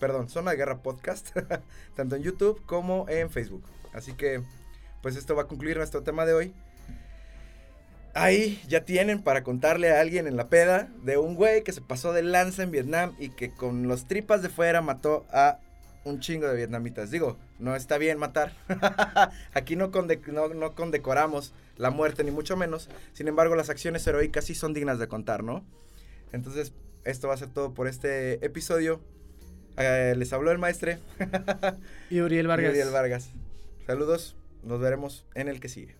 Perdón, Zona de Guerra Podcast, tanto en YouTube como en Facebook. Así que, pues esto va a concluir nuestro tema de hoy. Ahí ya tienen para contarle a alguien en la peda de un güey que se pasó de lanza en Vietnam y que con los tripas de fuera mató a un chingo de vietnamitas. Digo, no está bien matar. Aquí no, no, condecoramos la muerte, ni mucho menos. Sin embargo, las acciones heroicas sí son dignas de contar, ¿no? Entonces, esto va a ser todo por este episodio. Eh, les habló el maestre. y Uriel Vargas. Uriel Vargas. Saludos. Nos veremos en el que sigue.